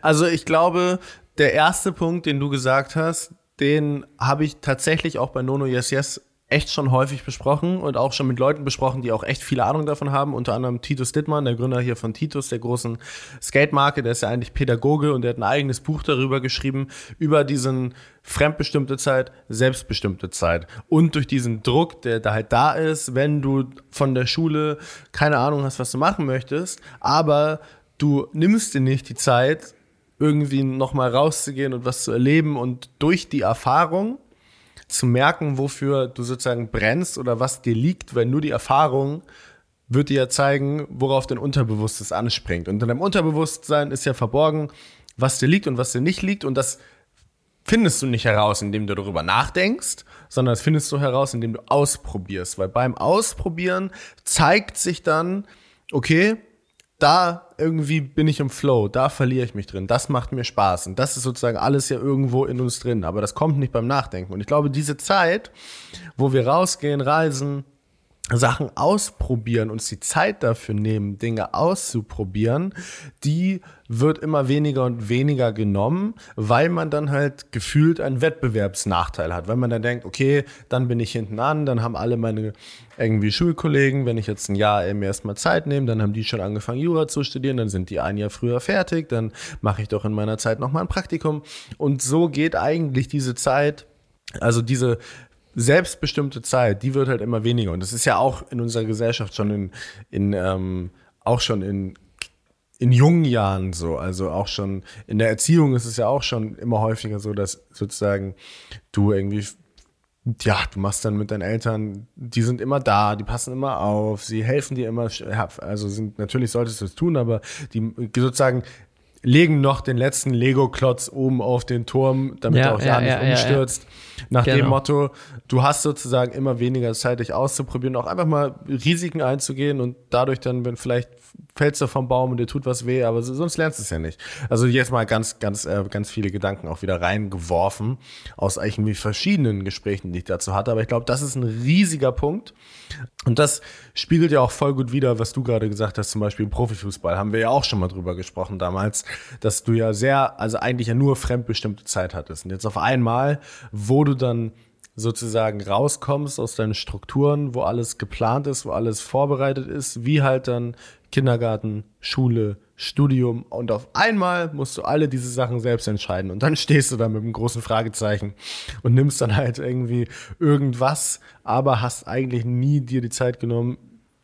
Also ich glaube, der erste Punkt, den du gesagt hast, den habe ich tatsächlich auch bei Nono Yes Yes echt schon häufig besprochen und auch schon mit Leuten besprochen, die auch echt viele Ahnung davon haben. Unter anderem Titus Dittmann, der Gründer hier von Titus, der großen Skate-Marke. Der ist ja eigentlich Pädagoge und der hat ein eigenes Buch darüber geschrieben, über diesen fremdbestimmte Zeit, selbstbestimmte Zeit. Und durch diesen Druck, der da halt da ist, wenn du von der Schule keine Ahnung hast, was du machen möchtest, aber du nimmst dir nicht die Zeit, irgendwie nochmal rauszugehen und was zu erleben und durch die Erfahrung zu merken, wofür du sozusagen brennst oder was dir liegt, weil nur die Erfahrung wird dir ja zeigen, worauf dein Unterbewusstes anspringt. Und in deinem Unterbewusstsein ist ja verborgen, was dir liegt und was dir nicht liegt. Und das findest du nicht heraus, indem du darüber nachdenkst, sondern das findest du heraus, indem du ausprobierst. Weil beim Ausprobieren zeigt sich dann, okay, da irgendwie bin ich im Flow, da verliere ich mich drin, das macht mir Spaß. Und das ist sozusagen alles ja irgendwo in uns drin, aber das kommt nicht beim Nachdenken. Und ich glaube, diese Zeit, wo wir rausgehen, reisen, Sachen ausprobieren, uns die Zeit dafür nehmen, Dinge auszuprobieren, die wird immer weniger und weniger genommen, weil man dann halt gefühlt einen Wettbewerbsnachteil hat. Weil man dann denkt, okay, dann bin ich hinten an, dann haben alle meine irgendwie Schulkollegen, wenn ich jetzt ein Jahr mir erstmal Zeit nehme, dann haben die schon angefangen, Jura zu studieren, dann sind die ein Jahr früher fertig, dann mache ich doch in meiner Zeit nochmal ein Praktikum. Und so geht eigentlich diese Zeit, also diese selbstbestimmte Zeit, die wird halt immer weniger. Und das ist ja auch in unserer Gesellschaft schon in, in ähm, auch schon in in jungen Jahren so, also auch schon in der Erziehung ist es ja auch schon immer häufiger so, dass sozusagen du irgendwie ja, du machst dann mit deinen Eltern, die sind immer da, die passen immer auf, sie helfen dir immer, also sind, natürlich solltest du es tun, aber die sozusagen legen noch den letzten Lego-Klotz oben auf den Turm, damit ja, er auch ja, ja nicht ja, umstürzt. Nach genau. dem Motto, du hast sozusagen immer weniger Zeit, dich auszuprobieren, auch einfach mal Risiken einzugehen und dadurch dann, wenn vielleicht fällst du vom Baum und dir tut was weh, aber sonst lernst du es ja nicht. Also jetzt mal ganz, ganz, äh, ganz viele Gedanken auch wieder reingeworfen aus eigentlich verschiedenen Gesprächen, die ich dazu hatte. Aber ich glaube, das ist ein riesiger Punkt. Und das spiegelt ja auch voll gut wieder, was du gerade gesagt hast, zum Beispiel im Profifußball. Haben wir ja auch schon mal drüber gesprochen damals, dass du ja sehr, also eigentlich ja nur fremdbestimmte Zeit hattest. Und jetzt auf einmal, wo du dann sozusagen rauskommst aus deinen Strukturen, wo alles geplant ist, wo alles vorbereitet ist, wie halt dann Kindergarten, Schule, Studium und auf einmal musst du alle diese Sachen selbst entscheiden und dann *laughs* stehst du da mit einem großen Fragezeichen und nimmst dann halt irgendwie irgendwas, aber hast eigentlich nie dir die Zeit genommen,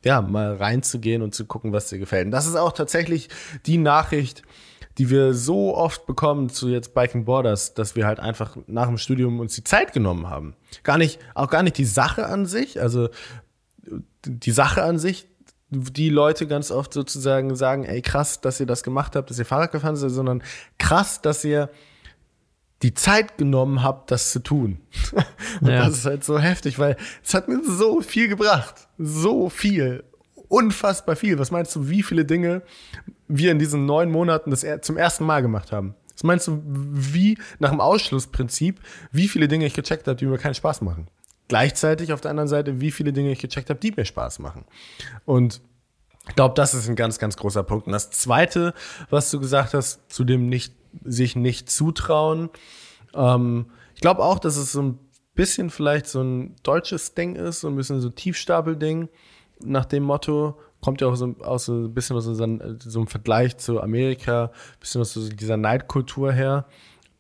ja, mal reinzugehen und zu gucken, was dir gefällt. Und das ist auch tatsächlich die Nachricht, die wir so oft bekommen zu jetzt Biking Borders, dass wir halt einfach nach dem Studium uns die Zeit genommen haben. Gar nicht, auch gar nicht die Sache an sich, also die Sache an sich, die Leute ganz oft sozusagen sagen, ey krass, dass ihr das gemacht habt, dass ihr Fahrrad gefahren seid, sondern krass, dass ihr die Zeit genommen habt, das zu tun. *laughs* Und ja. das ist halt so heftig, weil es hat mir so viel gebracht. So viel. Unfassbar viel. Was meinst du, wie viele Dinge wir in diesen neun Monaten das zum ersten Mal gemacht haben? Was meinst du, wie nach dem Ausschlussprinzip, wie viele Dinge ich gecheckt habe, die mir keinen Spaß machen? Gleichzeitig auf der anderen Seite, wie viele Dinge ich gecheckt habe, die mir Spaß machen. Und ich glaube, das ist ein ganz, ganz großer Punkt. Und das Zweite, was du gesagt hast, zu dem nicht, sich nicht zutrauen, ähm, ich glaube auch, dass es so ein bisschen vielleicht so ein deutsches Ding ist, so ein bisschen so Tiefstapelding nach dem Motto, kommt ja auch so aus so ein bisschen aus so, so einem Vergleich zu Amerika, ein bisschen aus so dieser Neidkultur her.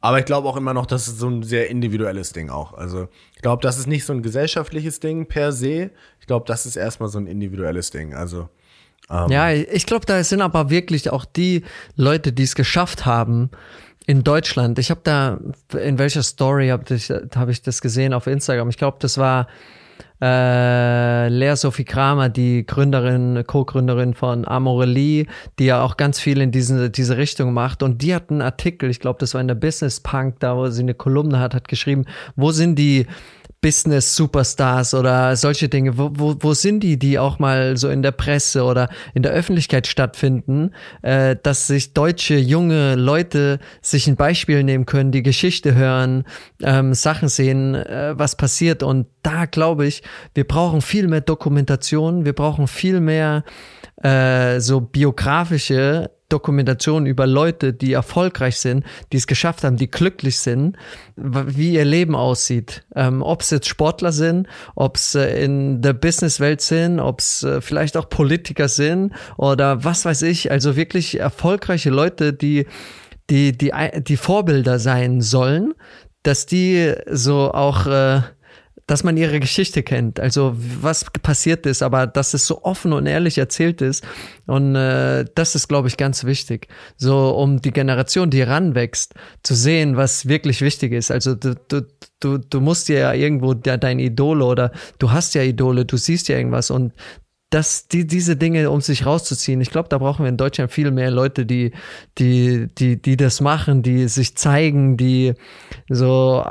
Aber ich glaube auch immer noch, das ist so ein sehr individuelles Ding auch. Also ich glaube, das ist nicht so ein gesellschaftliches Ding per se. Ich glaube, das ist erstmal so ein individuelles Ding. Also ähm ja, ich glaube, da sind aber wirklich auch die Leute, die es geschafft haben in Deutschland. Ich habe da in welcher Story habe ich, hab ich das gesehen auf Instagram. Ich glaube, das war äh, Lea Sophie Kramer, die Gründerin, Co-Gründerin von Amorelie, die ja auch ganz viel in diese, diese Richtung macht. Und die hat einen Artikel, ich glaube, das war in der Business Punk, da wo sie eine Kolumne hat, hat geschrieben, wo sind die Business-Superstars oder solche Dinge, wo, wo, wo sind die, die auch mal so in der Presse oder in der Öffentlichkeit stattfinden, äh, dass sich deutsche junge Leute sich ein Beispiel nehmen können, die Geschichte hören, ähm, Sachen sehen, äh, was passiert. Und da glaube ich, wir brauchen viel mehr Dokumentation, wir brauchen viel mehr äh, so biografische Dokumentationen über Leute, die erfolgreich sind, die es geschafft haben, die glücklich sind, wie ihr Leben aussieht. Ähm, ob es jetzt Sportler sind, ob es äh, in der Businesswelt sind, ob es äh, vielleicht auch Politiker sind oder was weiß ich. Also wirklich erfolgreiche Leute, die die die die Vorbilder sein sollen, dass die so auch äh, dass man ihre Geschichte kennt, also was passiert ist, aber dass es so offen und ehrlich erzählt ist. Und äh, das ist, glaube ich, ganz wichtig. So, um die Generation, die heranwächst, zu sehen, was wirklich wichtig ist. Also du, du, du, du musst dir ja irgendwo deine Idole oder du hast ja Idole, du siehst ja irgendwas und dass die diese Dinge um sich rauszuziehen. Ich glaube, da brauchen wir in Deutschland viel mehr Leute, die die die die das machen, die sich zeigen, die so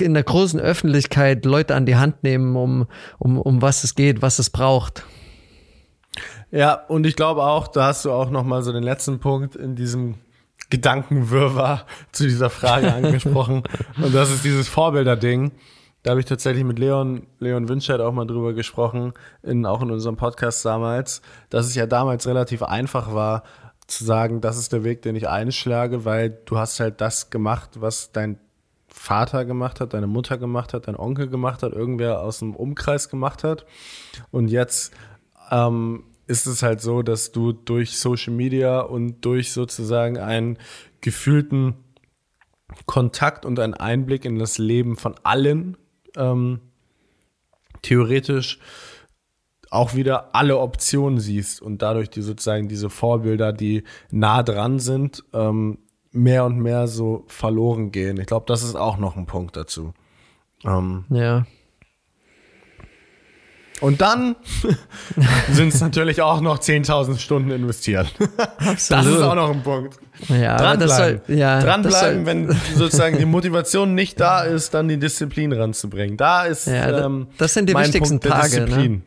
in der großen Öffentlichkeit Leute an die Hand nehmen, um um um was es geht, was es braucht. Ja, und ich glaube auch, da hast du auch noch mal so den letzten Punkt in diesem Gedankenwirrwarr *laughs* zu dieser Frage *laughs* angesprochen und das ist dieses Vorbilder-Ding. Da habe ich tatsächlich mit Leon, Leon Winscheid auch mal drüber gesprochen, in, auch in unserem Podcast damals, dass es ja damals relativ einfach war, zu sagen, das ist der Weg, den ich einschlage, weil du hast halt das gemacht, was dein Vater gemacht hat, deine Mutter gemacht hat, dein Onkel gemacht hat, irgendwer aus dem Umkreis gemacht hat. Und jetzt ähm, ist es halt so, dass du durch Social Media und durch sozusagen einen gefühlten Kontakt und einen Einblick in das Leben von allen ähm, theoretisch auch wieder alle Optionen siehst und dadurch die sozusagen diese Vorbilder, die nah dran sind, ähm, mehr und mehr so verloren gehen. Ich glaube, das ist auch noch ein Punkt dazu. Ähm, ja. Und dann *laughs* sind es natürlich auch noch 10.000 Stunden investiert. Absolut. *laughs* Das ist auch noch ein Punkt. Ja, Dranbleiben. Soll, ja, Dranbleiben, wenn *laughs* sozusagen die Motivation nicht da ist, dann die Disziplin ranzubringen. Da ist ja, ähm, das sind die wichtigsten Punkt Tage. Ne?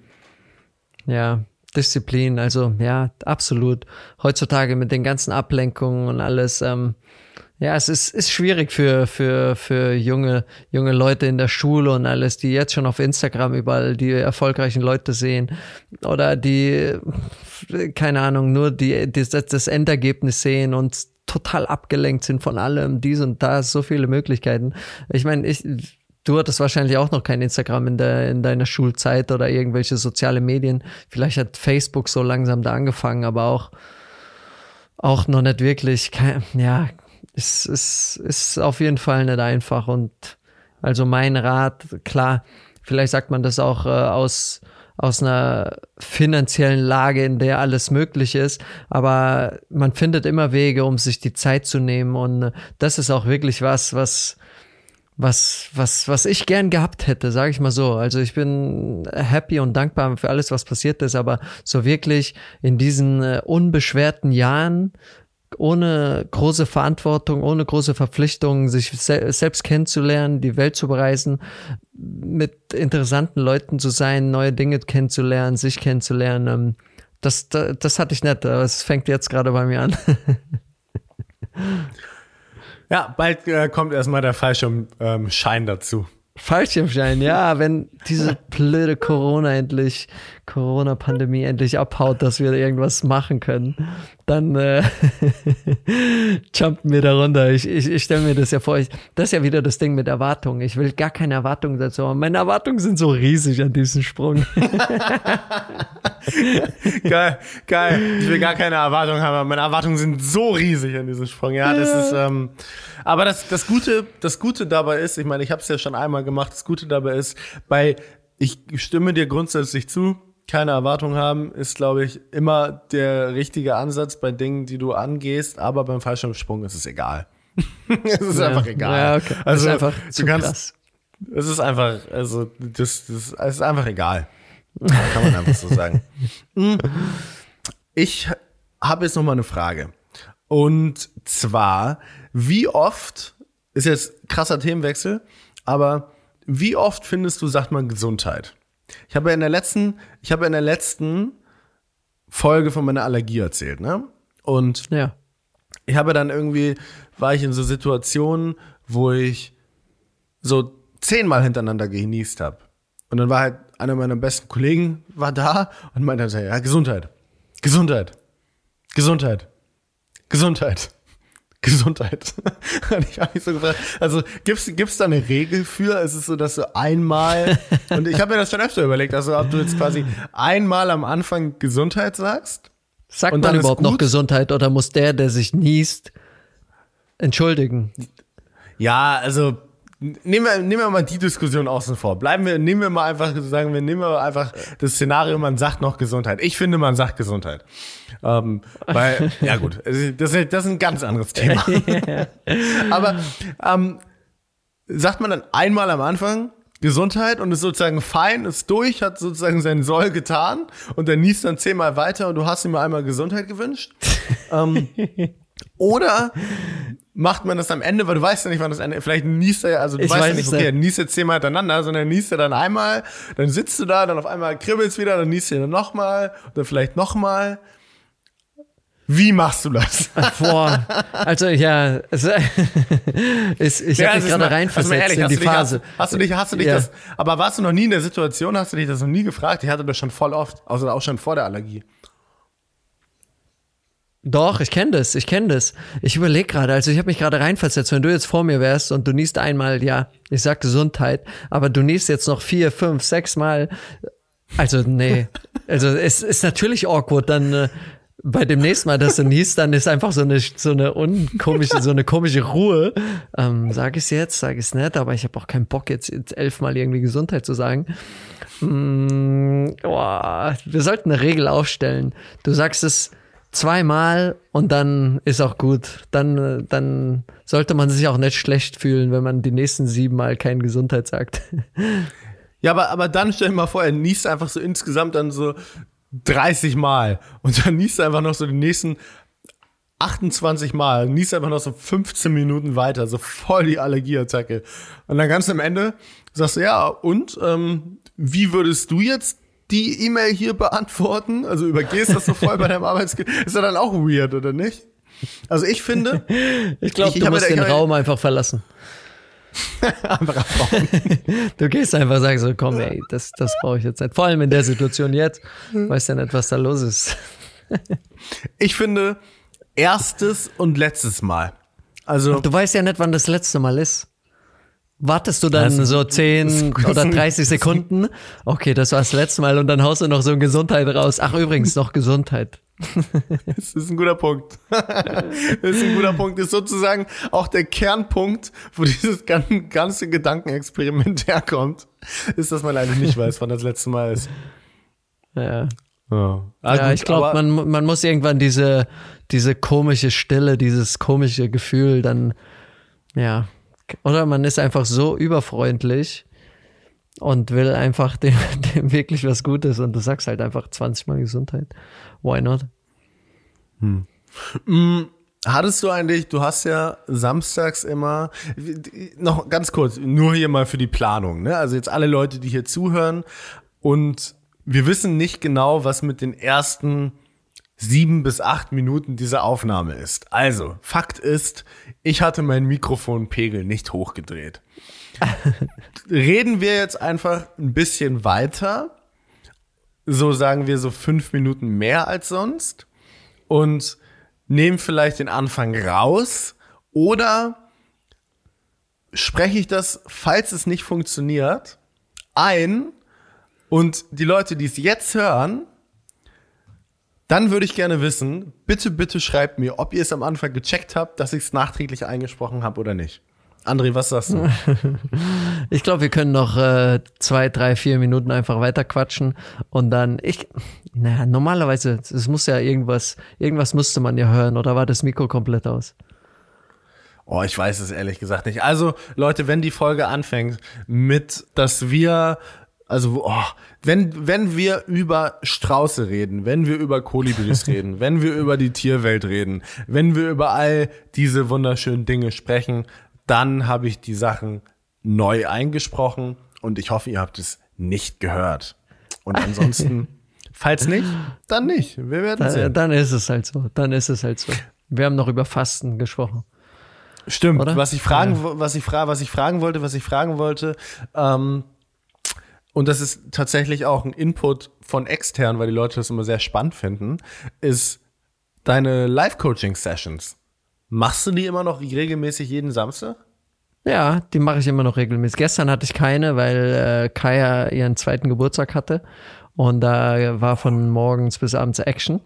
Ja, Disziplin. Also ja, absolut. Heutzutage mit den ganzen Ablenkungen und alles. Ähm, ja, es ist, ist schwierig für, für, für junge, junge Leute in der Schule und alles, die jetzt schon auf Instagram überall die erfolgreichen Leute sehen oder die, keine Ahnung, nur die, die das Endergebnis sehen und total abgelenkt sind von allem, dies und das, so viele Möglichkeiten. Ich meine, ich, du hattest wahrscheinlich auch noch kein Instagram in, der, in deiner Schulzeit oder irgendwelche soziale Medien. Vielleicht hat Facebook so langsam da angefangen, aber auch, auch noch nicht wirklich, ja, es ist, ist auf jeden Fall nicht einfach. Und also mein Rat, klar, vielleicht sagt man das auch äh, aus, aus einer finanziellen Lage, in der alles möglich ist, aber man findet immer Wege, um sich die Zeit zu nehmen. Und das ist auch wirklich was, was was, was, was ich gern gehabt hätte, sage ich mal so. Also ich bin happy und dankbar für alles, was passiert ist, aber so wirklich in diesen äh, unbeschwerten Jahren ohne große Verantwortung, ohne große Verpflichtungen, sich se selbst kennenzulernen, die Welt zu bereisen, mit interessanten Leuten zu sein, neue Dinge kennenzulernen, sich kennenzulernen. Ähm, das, das, das hatte ich nicht, aber es fängt jetzt gerade bei mir an. *laughs* ja, bald äh, kommt erstmal der Fallschirmschein ähm, dazu. Fallschirmschein, ja, wenn diese *laughs* blöde Corona endlich, Corona-Pandemie endlich abhaut, dass wir irgendwas machen können, dann äh, *laughs* jumpen wir da runter. Ich, ich, ich stelle mir das ja vor, ich, das ist ja wieder das Ding mit Erwartungen. Ich will gar keine Erwartungen dazu haben. Meine Erwartungen sind so riesig an diesem Sprung. *laughs* geil, geil. Ich will gar keine Erwartungen haben, aber meine Erwartungen sind so riesig an diesem Sprung. Ja, das ist, ähm, aber das, das Gute, das Gute dabei ist, ich meine, ich habe es ja schon einmal gemacht, das Gute dabei ist, bei, ich stimme dir grundsätzlich zu, keine Erwartung haben, ist, glaube ich, immer der richtige Ansatz bei Dingen, die du angehst, aber beim Fallschirmsprung ist es egal. *laughs* es ist ja. einfach egal. Ja, okay. Also, einfach du kannst, krass. es ist einfach, also, das, das, es ist einfach egal. Kann man einfach so sagen. Ich habe jetzt noch mal eine Frage. Und zwar, wie oft, ist jetzt krasser Themenwechsel, aber wie oft findest du, sagt man Gesundheit? Ich habe ja in der letzten, ich habe in der letzten Folge von meiner Allergie erzählt, ne? Und ja. ich habe dann irgendwie, war ich in so Situationen, wo ich so zehnmal hintereinander genießt habe. Und dann war halt einer meiner besten Kollegen war da und meinte dann, ja, Gesundheit, Gesundheit, Gesundheit, Gesundheit. Gesundheit. *laughs* ich habe mich so gefragt. Also gibt's gibt's da eine Regel für? Ist es so, dass du einmal *laughs* und ich habe mir das schon öfter überlegt, also ob du jetzt quasi einmal am Anfang Gesundheit sagst? Sagt Und man dann überhaupt noch? Gesundheit oder muss der, der sich niest, entschuldigen? Ja, also nehmen wir, nehmen wir mal die Diskussion außen vor. Bleiben wir, nehmen wir mal einfach, sagen wir, nehmen wir einfach das Szenario, man sagt noch Gesundheit. Ich finde, man sagt Gesundheit. Ähm, weil, *laughs* ja gut, das ist, das ist ein ganz anderes Thema. *laughs* Aber ähm, sagt man dann einmal am Anfang Gesundheit und ist sozusagen fein, ist durch, hat sozusagen seinen Soll getan und der niest dann zehnmal weiter und du hast ihm einmal Gesundheit gewünscht. ähm, *laughs* oder macht man das am Ende, weil du weißt ja nicht, wann das Ende, vielleicht niest er ja, also du Ich weißt weiß ja nicht, okay, er niest jetzt zehnmal hintereinander, sondern er niest er dann einmal, dann sitzt du da, dann auf einmal kribbelst wieder, dann niest er dann nochmal oder vielleicht nochmal. Wie machst du das? Boah, also ja, es, *laughs* ist, ich Ja, habe mich gerade mal- reinversetzt also mal ehrlich, in hast die du dich, Phase. Hast, hast du dich, hast du dich Ja. das, aber warst du noch nie in der Situation, hast du dich das noch nie gefragt? Ich hatte das schon voll oft, also auch schon vor der Allergie. Doch, ich kenne das, ich kenne das. Ich überlege gerade, also ich habe mich gerade reinversetzt, wenn du jetzt vor mir wärst und du niest einmal, ja, ich sag Gesundheit, aber du niest jetzt noch vier, fünf, sechs Mal. Also, nee. *laughs* Also es ist natürlich awkward, dann äh, bei dem nächsten Mal, dass du niest, dann ist einfach so eine so eine unkomische, so eine komische Ruhe. Ähm, sag ich's jetzt, sag ich's nicht, aber ich habe auch keinen Bock, jetzt, jetzt elfmal irgendwie Gesundheit zu sagen. Mm, boah, wir sollten eine Regel aufstellen. Du sagst es zweimal und dann ist auch gut. Dann, dann sollte man sich auch nicht schlecht fühlen, wenn man die nächsten sieben Mal keine Gesundheit sagt. *laughs* Ja, aber, aber dann stell dir mal vor, er niest einfach so insgesamt dann so 30 Mal und dann niest er einfach noch so die nächsten 28 Mal, niest einfach noch so 15 Minuten weiter, so voll die Allergieattacke. Und dann ganz am Ende sagst du, ja, und ähm, wie würdest du jetzt die E-Mail hier beantworten? Also übergehst das so voll bei deinem Arbeitsgeber. Ist ja dann auch weird, oder nicht? Also ich finde, *laughs* Ich glaube, Ich- ich du mir musst ich den Raum einfach verlassen. *laughs* einfach abbauen. *laughs* Du gehst einfach sagen so, komm, ey, das, das brauche ich jetzt nicht. Vor allem in der Situation jetzt. Weißt ja nicht, was da los ist. ich finde, erstes und letztes Mal. Also Du weißt ja nicht, wann das letzte Mal ist. Wartest du dann ist- so 10 das ist- oder 30 Sekunden? Okay, das war das letzte Mal und dann haust du noch so ein Gesundheit raus. Ach, übrigens noch Gesundheit. *laughs* Das ist ein guter Punkt. Das ist ein guter Punkt. Das ist sozusagen auch der Kernpunkt, wo dieses gan- ganze Gedankenexperiment herkommt, ist, dass man leider nicht weiß, wann das letzte Mal ist. Ja. Ja, ja, ich glaube, man, man muss irgendwann diese, diese komische Stille, dieses komische Gefühl dann, ja. Oder man ist einfach so überfreundlich und will einfach *laughs* dem, dem wirklich was Gutes und du sagst halt einfach 20 Mal Gesundheit. Why not? Hattest du eigentlich, du hast ja samstags immer, noch ganz kurz, nur hier mal für die Planung, ne? Also jetzt alle Leute, die hier zuhören und wir wissen nicht genau, was mit den ersten sieben bis acht Minuten dieser Aufnahme ist. Also, Fakt ist, ich hatte meinen Mikrofonpegel nicht hochgedreht. *laughs* Reden wir jetzt einfach ein bisschen weiter, so sagen wir so fünf Minuten mehr als sonst und nehmen vielleicht den Anfang raus oder spreche ich das, falls es nicht funktioniert, ein und die Leute, die es jetzt hören, dann würde ich gerne wissen, bitte, bitte schreibt mir, ob ihr es am Anfang gecheckt habt, dass ich es nachträglich eingesprochen habe oder nicht. André, was sagst du? *laughs* Ich glaube, wir können noch äh, zwei, drei, vier Minuten einfach weiter quatschen und dann, ich, naja, normalerweise, es muss ja irgendwas, irgendwas musste man ja hören oder war das Mikro komplett aus? Oh, ich weiß es ehrlich gesagt nicht. Also, Leute, wenn die Folge anfängt mit, dass wir, also, oh, wenn, wenn wir über Strauße reden, wenn wir über Kolibris *laughs* reden, wenn wir über die Tierwelt reden, wenn wir über all diese wunderschönen Dinge sprechen, dann habe ich die Sachen neu eingesprochen und ich hoffe, ihr habt es nicht gehört. Und *laughs* ansonsten, falls nicht, dann nicht. Wir werden Dann, sehen. dann ist es halt so, dann ist es halt so. Wir haben noch über Fasten gesprochen. Stimmt. Oder? Was ich fragen, wo- was ich fra was ich fragen wollte, was ich fragen wollte, ähm, und das ist tatsächlich auch ein Input von extern, weil die Leute das immer sehr spannend finden, ist Deine Live-Coaching-Sessions, machst du die immer noch regelmäßig jeden Samstag? Ja, die mache ich immer noch regelmäßig. Gestern hatte ich keine, weil äh, Kaya ihren zweiten Geburtstag hatte und da war von morgens bis abends Action.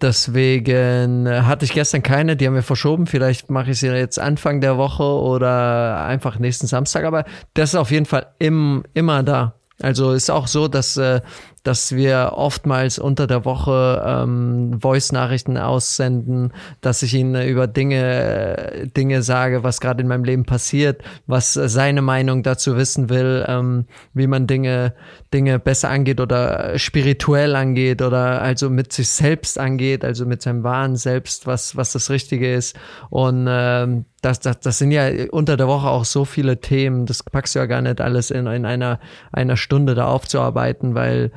Deswegen äh, hatte ich gestern keine, die haben wir verschoben. Vielleicht mache ich sie jetzt Anfang der Woche oder einfach nächsten Samstag. Aber das ist auf jeden Fall im, immer da. Also ist auch so, dass äh, dass wir oftmals unter der Woche ähm, Voice-Nachrichten aussenden, dass ich ihnen über Dinge, Dinge sage, was gerade in meinem Leben passiert, was seine Meinung dazu wissen will, ähm, wie man Dinge, Dinge besser angeht oder spirituell angeht oder also mit sich selbst angeht, also mit seinem wahren Selbst, was, was das Richtige ist. Und ähm, das, das, das sind ja unter der Woche auch so viele Themen, das packst du ja gar nicht alles in, in einer, einer Stunde da aufzuarbeiten, weil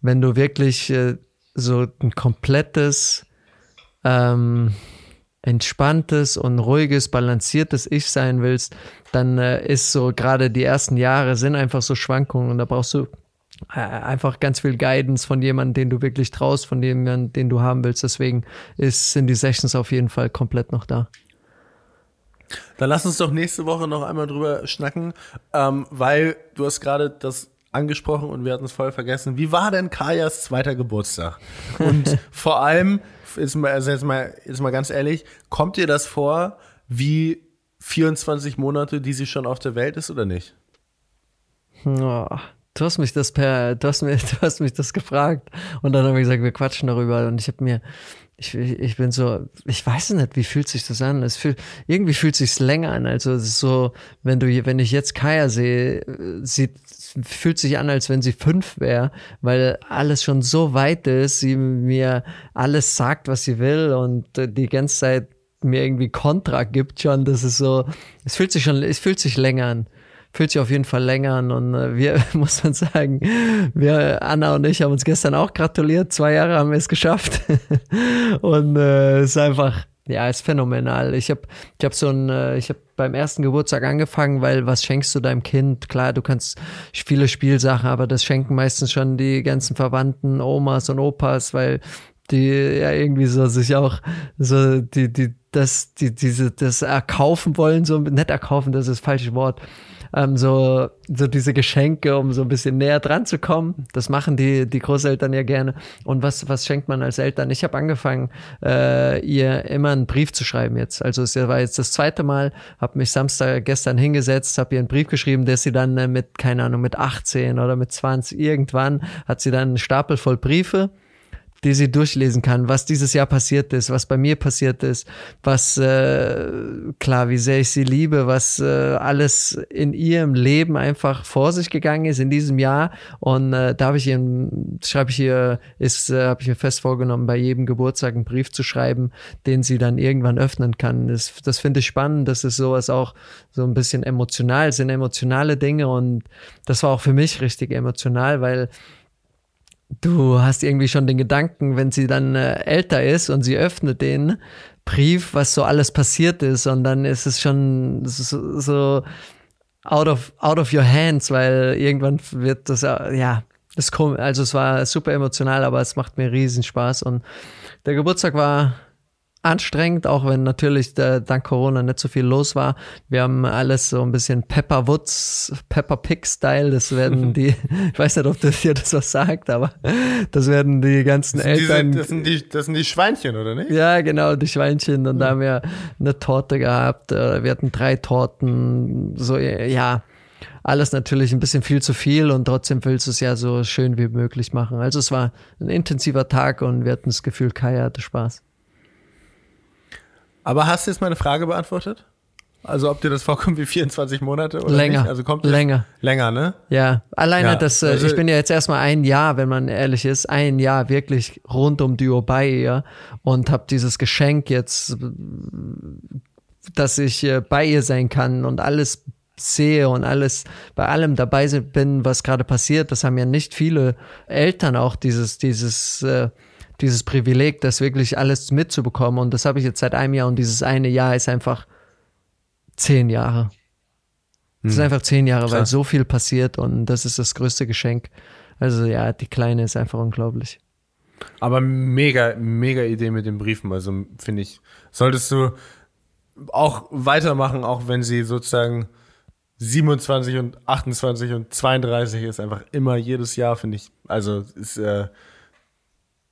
wenn du wirklich äh, so ein komplettes, ähm, entspanntes und ruhiges, balanciertes Ich sein willst, dann äh, ist so gerade die ersten Jahre sind einfach so Schwankungen und da brauchst du äh, einfach ganz viel Guidance von jemandem, den du wirklich traust, von jemandem, den du haben willst. Deswegen ist, sind die Sessions auf jeden Fall komplett noch da. Dann lass uns doch nächste Woche noch einmal drüber schnacken, ähm, weil du hast gerade das angesprochen und wir hatten es voll vergessen. Wie war denn Kajas zweiter Geburtstag? Und *laughs* vor allem, ist mal, also jetzt, mal, jetzt mal ganz ehrlich, kommt dir das vor wie 24 Monate, die sie schon auf der Welt ist oder nicht? Oh, du hast mich das per, du hast, mir, *laughs* du hast mich das gefragt und dann habe ich gesagt, wir quatschen darüber und ich habe mir, ich, ich bin so, ich weiß nicht, wie fühlt sich das an? Es fühlt, irgendwie fühlt sich's länger an. Also es ist so, wenn du, wenn ich jetzt Kaya sehe, sieht, fühlt sich an, als wenn sie fünf wäre, weil alles schon so weit ist, sie mir alles sagt, was sie will und die ganze Zeit mir irgendwie Kontra gibt schon. Das ist so, es fühlt sich schon, es fühlt sich länger an fühlt sich auf jeden Fall länger an. Und äh, wir, *laughs* muss man sagen, wir, Anna und ich haben uns gestern auch gratuliert. Zwei Jahre haben wir es geschafft. *laughs* und äh, es ist einfach, ja, ist phänomenal. Ich habe ich hab so ein, äh, ich habe beim ersten Geburtstag angefangen, weil was schenkst du deinem Kind? Klar, du kannst viele Spielsachen, aber das schenken meistens schon die ganzen Verwandten, Omas und Opas, weil die ja irgendwie so sich auch so die die das die diese das erkaufen wollen so nicht erkaufen das ist das falsche Wort ähm, so, so diese Geschenke, um so ein bisschen näher dran zu kommen. Das machen die, die Großeltern ja gerne. Und was, was schenkt man als Eltern? Ich habe angefangen, äh, ihr immer einen Brief zu schreiben jetzt. Also es war jetzt das zweite Mal, habe mich Samstag gestern hingesetzt, habe ihr einen Brief geschrieben, der sie dann äh, mit, keine Ahnung, mit 18 oder mit 20 irgendwann hat sie dann einen Stapel voll Briefe die sie durchlesen kann, was dieses Jahr passiert ist, was bei mir passiert ist, was äh, klar, wie sehr ich sie liebe, was äh, alles in ihrem Leben einfach vor sich gegangen ist in diesem Jahr. Und äh, da habe ich ihr, schreibe ich ihr, ist, äh, habe ich mir fest vorgenommen, bei jedem Geburtstag einen Brief zu schreiben, den sie dann irgendwann öffnen kann. Das, das finde ich spannend. Das ist sowas auch so ein bisschen emotional, sind emotionale Dinge und das war auch für mich richtig emotional, weil du hast irgendwie schon den Gedanken, wenn sie dann äh, älter ist und sie öffnet den Brief, was so alles passiert ist und dann ist es schon so, so out of out of your hands, weil irgendwann wird das ja das kommt, also es war super emotional, aber es macht mir riesen Spaß und der Geburtstag war anstrengend, auch wenn natürlich der, dank Corona nicht so viel los war. Wir haben alles so ein bisschen Pepper Woods, Pepper Pig Style. Das werden *laughs* die, ich weiß nicht, ob das dir das was sagt, aber das werden die ganzen das Eltern. Diese, das, sind die, das sind die Schweinchen, oder nicht? Ja, genau, die Schweinchen. Und da haben wir eine Torte gehabt. Äh, wir hatten drei Torten. So, ja. Alles natürlich ein bisschen viel zu viel und trotzdem willst du es ja so schön wie möglich machen. Also es war ein intensiver Tag und wir hatten das Gefühl, Kai hatte Spaß. Aber hast du jetzt meine Frage beantwortet? Also ob dir das vorkommt wie 24 Monate oder länger, nicht? Also kommt länger, länger, ne? Ja, alleine Ja, das. Äh, also- ich bin ja jetzt erstmal ein Jahr, wenn man ehrlich ist, ein Jahr wirklich rund um die Uhr bei ihr und habe dieses Geschenk jetzt, dass ich äh, bei ihr sein kann und alles sehe und alles bei allem dabei bin, was gerade passiert. Das haben ja nicht viele Eltern auch dieses dieses äh, dieses Privileg, das wirklich alles mitzubekommen. Und das habe ich jetzt seit einem Jahr und dieses eine Jahr ist einfach zehn Jahre. Das sind einfach zehn Jahre, weil Hm. Krass. so viel passiert und das ist das größte Geschenk. Also ja, die Kleine ist einfach unglaublich. Aber mega, mega Idee mit den Briefen. Also finde ich, solltest du auch weitermachen, auch wenn sie sozusagen 27 und 28 und 32 ist einfach immer jedes Jahr, finde ich. Also ist äh,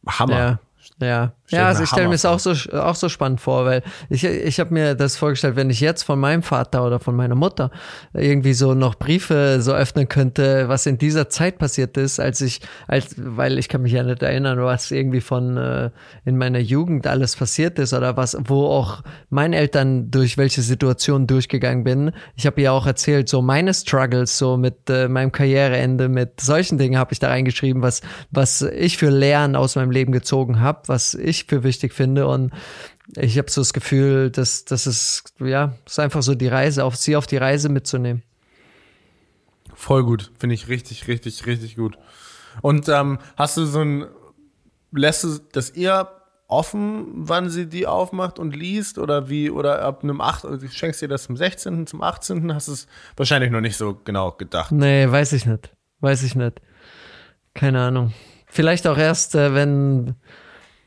Hammer. Ja. Ja, ja also ich stelle mir es auch so, auch so spannend vor, weil ich, ich habe mir das vorgestellt, wenn ich jetzt von meinem Vater oder von meiner Mutter irgendwie so noch Briefe so öffnen könnte, was in dieser Zeit passiert ist, als ich, als, weil ich kann mich ja nicht erinnern, was irgendwie von äh, in meiner Jugend alles passiert ist oder was, wo auch meine Eltern durch welche Situationen durchgegangen bin. Ich habe ja auch erzählt, so meine Struggles, so mit äh, meinem Karriereende, mit solchen Dingen habe ich da reingeschrieben, was, was ich für Lernen aus meinem Leben gezogen habe, was ich für wichtig finde. Und ich habe so das Gefühl, dass das ist, ja, ist einfach so die Reise, auf sie auf die Reise mitzunehmen. Voll gut. Finde ich richtig, richtig, richtig gut. Und ähm, hast du so ein, lässt du das eher offen, wann sie die aufmacht und liest oder wie, oder ab einem 8, schenkst du dir das zum 16., zum 18., hast du es wahrscheinlich noch nicht so genau gedacht. Nee, weiß ich nicht. Weiß ich nicht. Keine Ahnung. Vielleicht auch erst, äh, wenn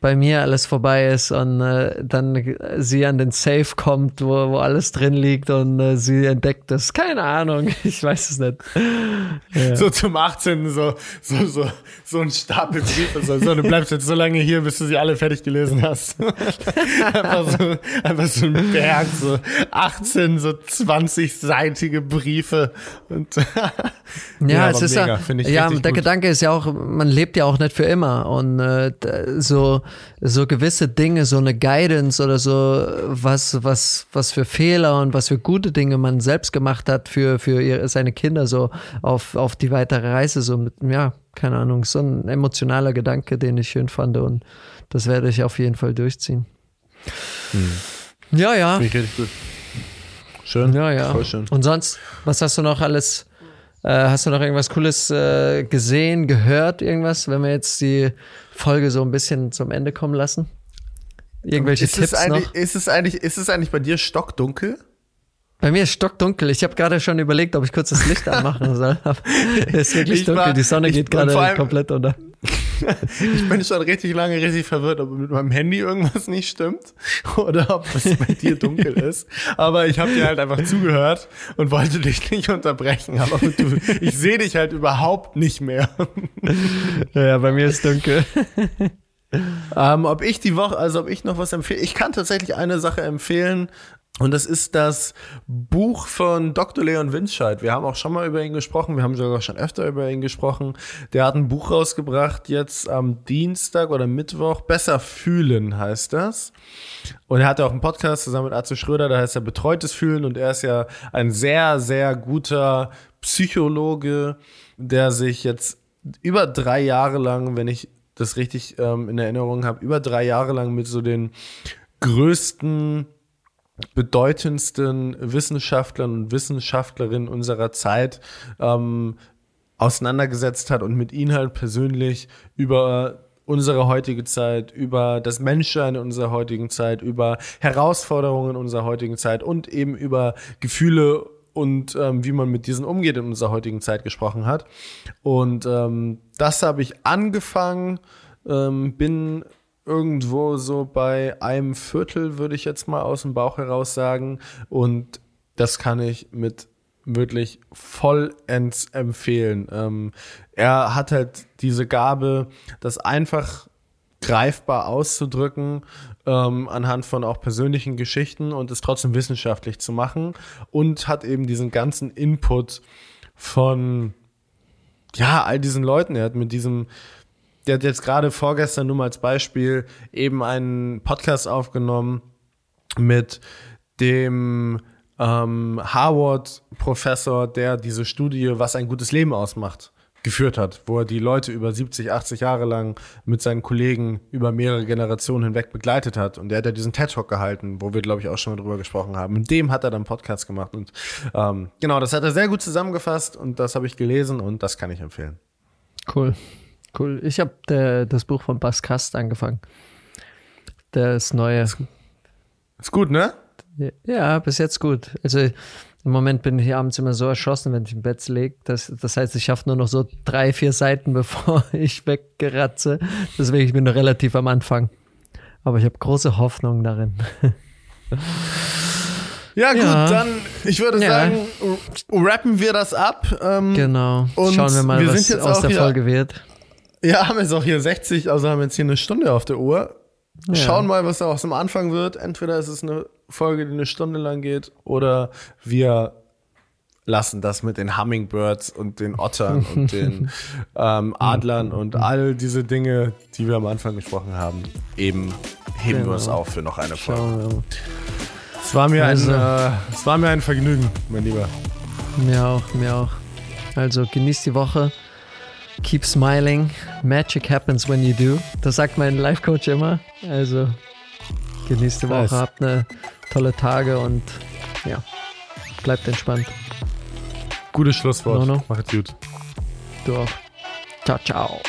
bei mir alles vorbei ist und äh, dann sie an den Safe kommt, wo, wo alles drin liegt und äh, sie entdeckt es. Keine Ahnung, *laughs* ich weiß es nicht. Ja. So zum 18. so, so, so, so ein Stapel Briefe. So, so, du bleibst jetzt so lange hier, bis du sie alle fertig gelesen hast. *laughs* einfach, so, einfach so ein Berg, so 18, so 20-seitige Briefe. Und *laughs* ja, ja es ist mega, ja, ja der gut. Gedanke ist ja auch, man lebt ja auch nicht für immer und äh, so so gewisse Dinge, so eine Guidance oder so, was, was, was für Fehler und was für gute Dinge man selbst gemacht hat für, für ihre, seine Kinder, so auf, auf die weitere Reise, so mit, ja, keine Ahnung, so ein emotionaler Gedanke, den ich schön fand und das werde ich auf jeden Fall durchziehen. Hm. Ja, ja. Finde ich richtig gut. Schön. Ja, ja. Voll schön. Und sonst, was hast du noch alles hast du noch irgendwas Cooles äh, gesehen, gehört, irgendwas, wenn wir jetzt die Folge so ein bisschen zum Ende kommen lassen? Irgendwelche ist Tipps es noch? Ist es, eigentlich, ist es eigentlich bei dir stockdunkel? Bei mir ist stockdunkel. Ich habe gerade schon überlegt, ob ich kurz das Licht anmachen soll. *laughs* es ist wirklich ich dunkel. War, Die Sonne geht gerade komplett unter. *laughs* ich bin schon richtig lange richtig verwirrt, ob mit meinem Handy irgendwas nicht stimmt *laughs* oder ob es bei dir dunkel *laughs* ist. Aber ich habe dir halt einfach zugehört und wollte dich nicht unterbrechen. Aber du, ich sehe dich halt überhaupt nicht mehr. ja, bei mir ist dunkel. Ähm, ob ich die Woche, also ob ich noch was empfehle. Ich kann tatsächlich eine Sache empfehlen. Und das ist das Buch von Dr. Leon Winscheid. Wir haben auch schon mal über ihn gesprochen. Wir haben sogar schon öfter über ihn gesprochen. Der hat ein Buch rausgebracht jetzt am Dienstag oder Mittwoch. Besser fühlen heißt das. Und er hat auch einen Podcast zusammen mit Atze Schröder. Da heißt er Betreutes Fühlen. Und er ist ja ein sehr, sehr guter Psychologe, der sich jetzt über drei Jahre lang, wenn ich das richtig ähm, in Erinnerung habe, über drei Jahre lang mit so den größten bedeutendsten Wissenschaftlern und Wissenschaftlerinnen unserer Zeit ähm, auseinandergesetzt hat und mit ihnen halt persönlich über unsere heutige Zeit, über das Menschsein in unserer heutigen Zeit, über Herausforderungen in unserer heutigen Zeit und eben über Gefühle und ähm, wie man mit diesen umgeht in unserer heutigen Zeit gesprochen hat. Und ähm, das habe ich angefangen, ähm, bin irgendwo so bei einem Viertel, würde ich jetzt mal aus dem Bauch heraus sagen. Und das kann ich mit wirklich vollends empfehlen. Ähm, er hat halt diese Gabe, das einfach greifbar auszudrücken, ähm, anhand von auch persönlichen Geschichten und es trotzdem wissenschaftlich zu machen und hat eben diesen ganzen Input von ja, all diesen Leuten. Er hat mit diesem der hat jetzt gerade vorgestern nur mal als Beispiel eben einen Podcast aufgenommen mit dem ähm, Harvard-Professor, der diese Studie, was ein gutes Leben ausmacht, geführt hat, wo er die Leute über 70, 80 Jahre lang mit seinen Kollegen über mehrere Generationen hinweg begleitet hat. Und der hat ja diesen TED-Talk gehalten, wo wir, glaube ich, auch schon mal drüber gesprochen haben. Mit dem hat er dann Podcast gemacht. Und ähm, genau, das hat er sehr gut zusammengefasst und das habe ich gelesen und das kann ich empfehlen. Cool. Cool. Ich habe das Buch von Bas Kast angefangen. Das neue. Ist gut, ne? Ja, bis jetzt gut. Also Im Moment bin ich abends immer so erschossen, wenn ich im Bett lege. Das, das heißt, ich schaffe nur noch so drei, vier Seiten, *laughs* bevor ich weggeratze. Deswegen ich bin noch relativ am Anfang. Aber ich habe große Hoffnung darin. Ja, gut, Ja. dann, ich würde Ja. sagen, rappen wir das ab. Ähm, Genau. Und Schauen wir mal, wir was aus der Folge wird. Ja, haben jetzt auch hier 60, also haben jetzt hier eine Stunde auf der Uhr. Ja. Schauen mal, was da aus dem Anfang wird. Entweder ist es eine Folge, die eine Stunde lang geht, oder wir lassen das mit den Hummingbirds und den Ottern und *laughs* den ähm, Adlern und all diese Dinge, die wir am Anfang gesprochen haben, eben heben wir es Genau. auf für noch eine Folge. Es war mir Also- ein, äh, es war mir ein Vergnügen, mein Lieber. Mir auch, mir auch. Also genießt die Woche. Keep smiling. Magic happens when you do. Das sagt mein Life Coach immer. Also genießt die Woche, Nice. habt eine tolle Tage und ja, bleibt entspannt. Gutes Schlusswort. No, no. Macht's gut. Du auch. Ciao, ciao.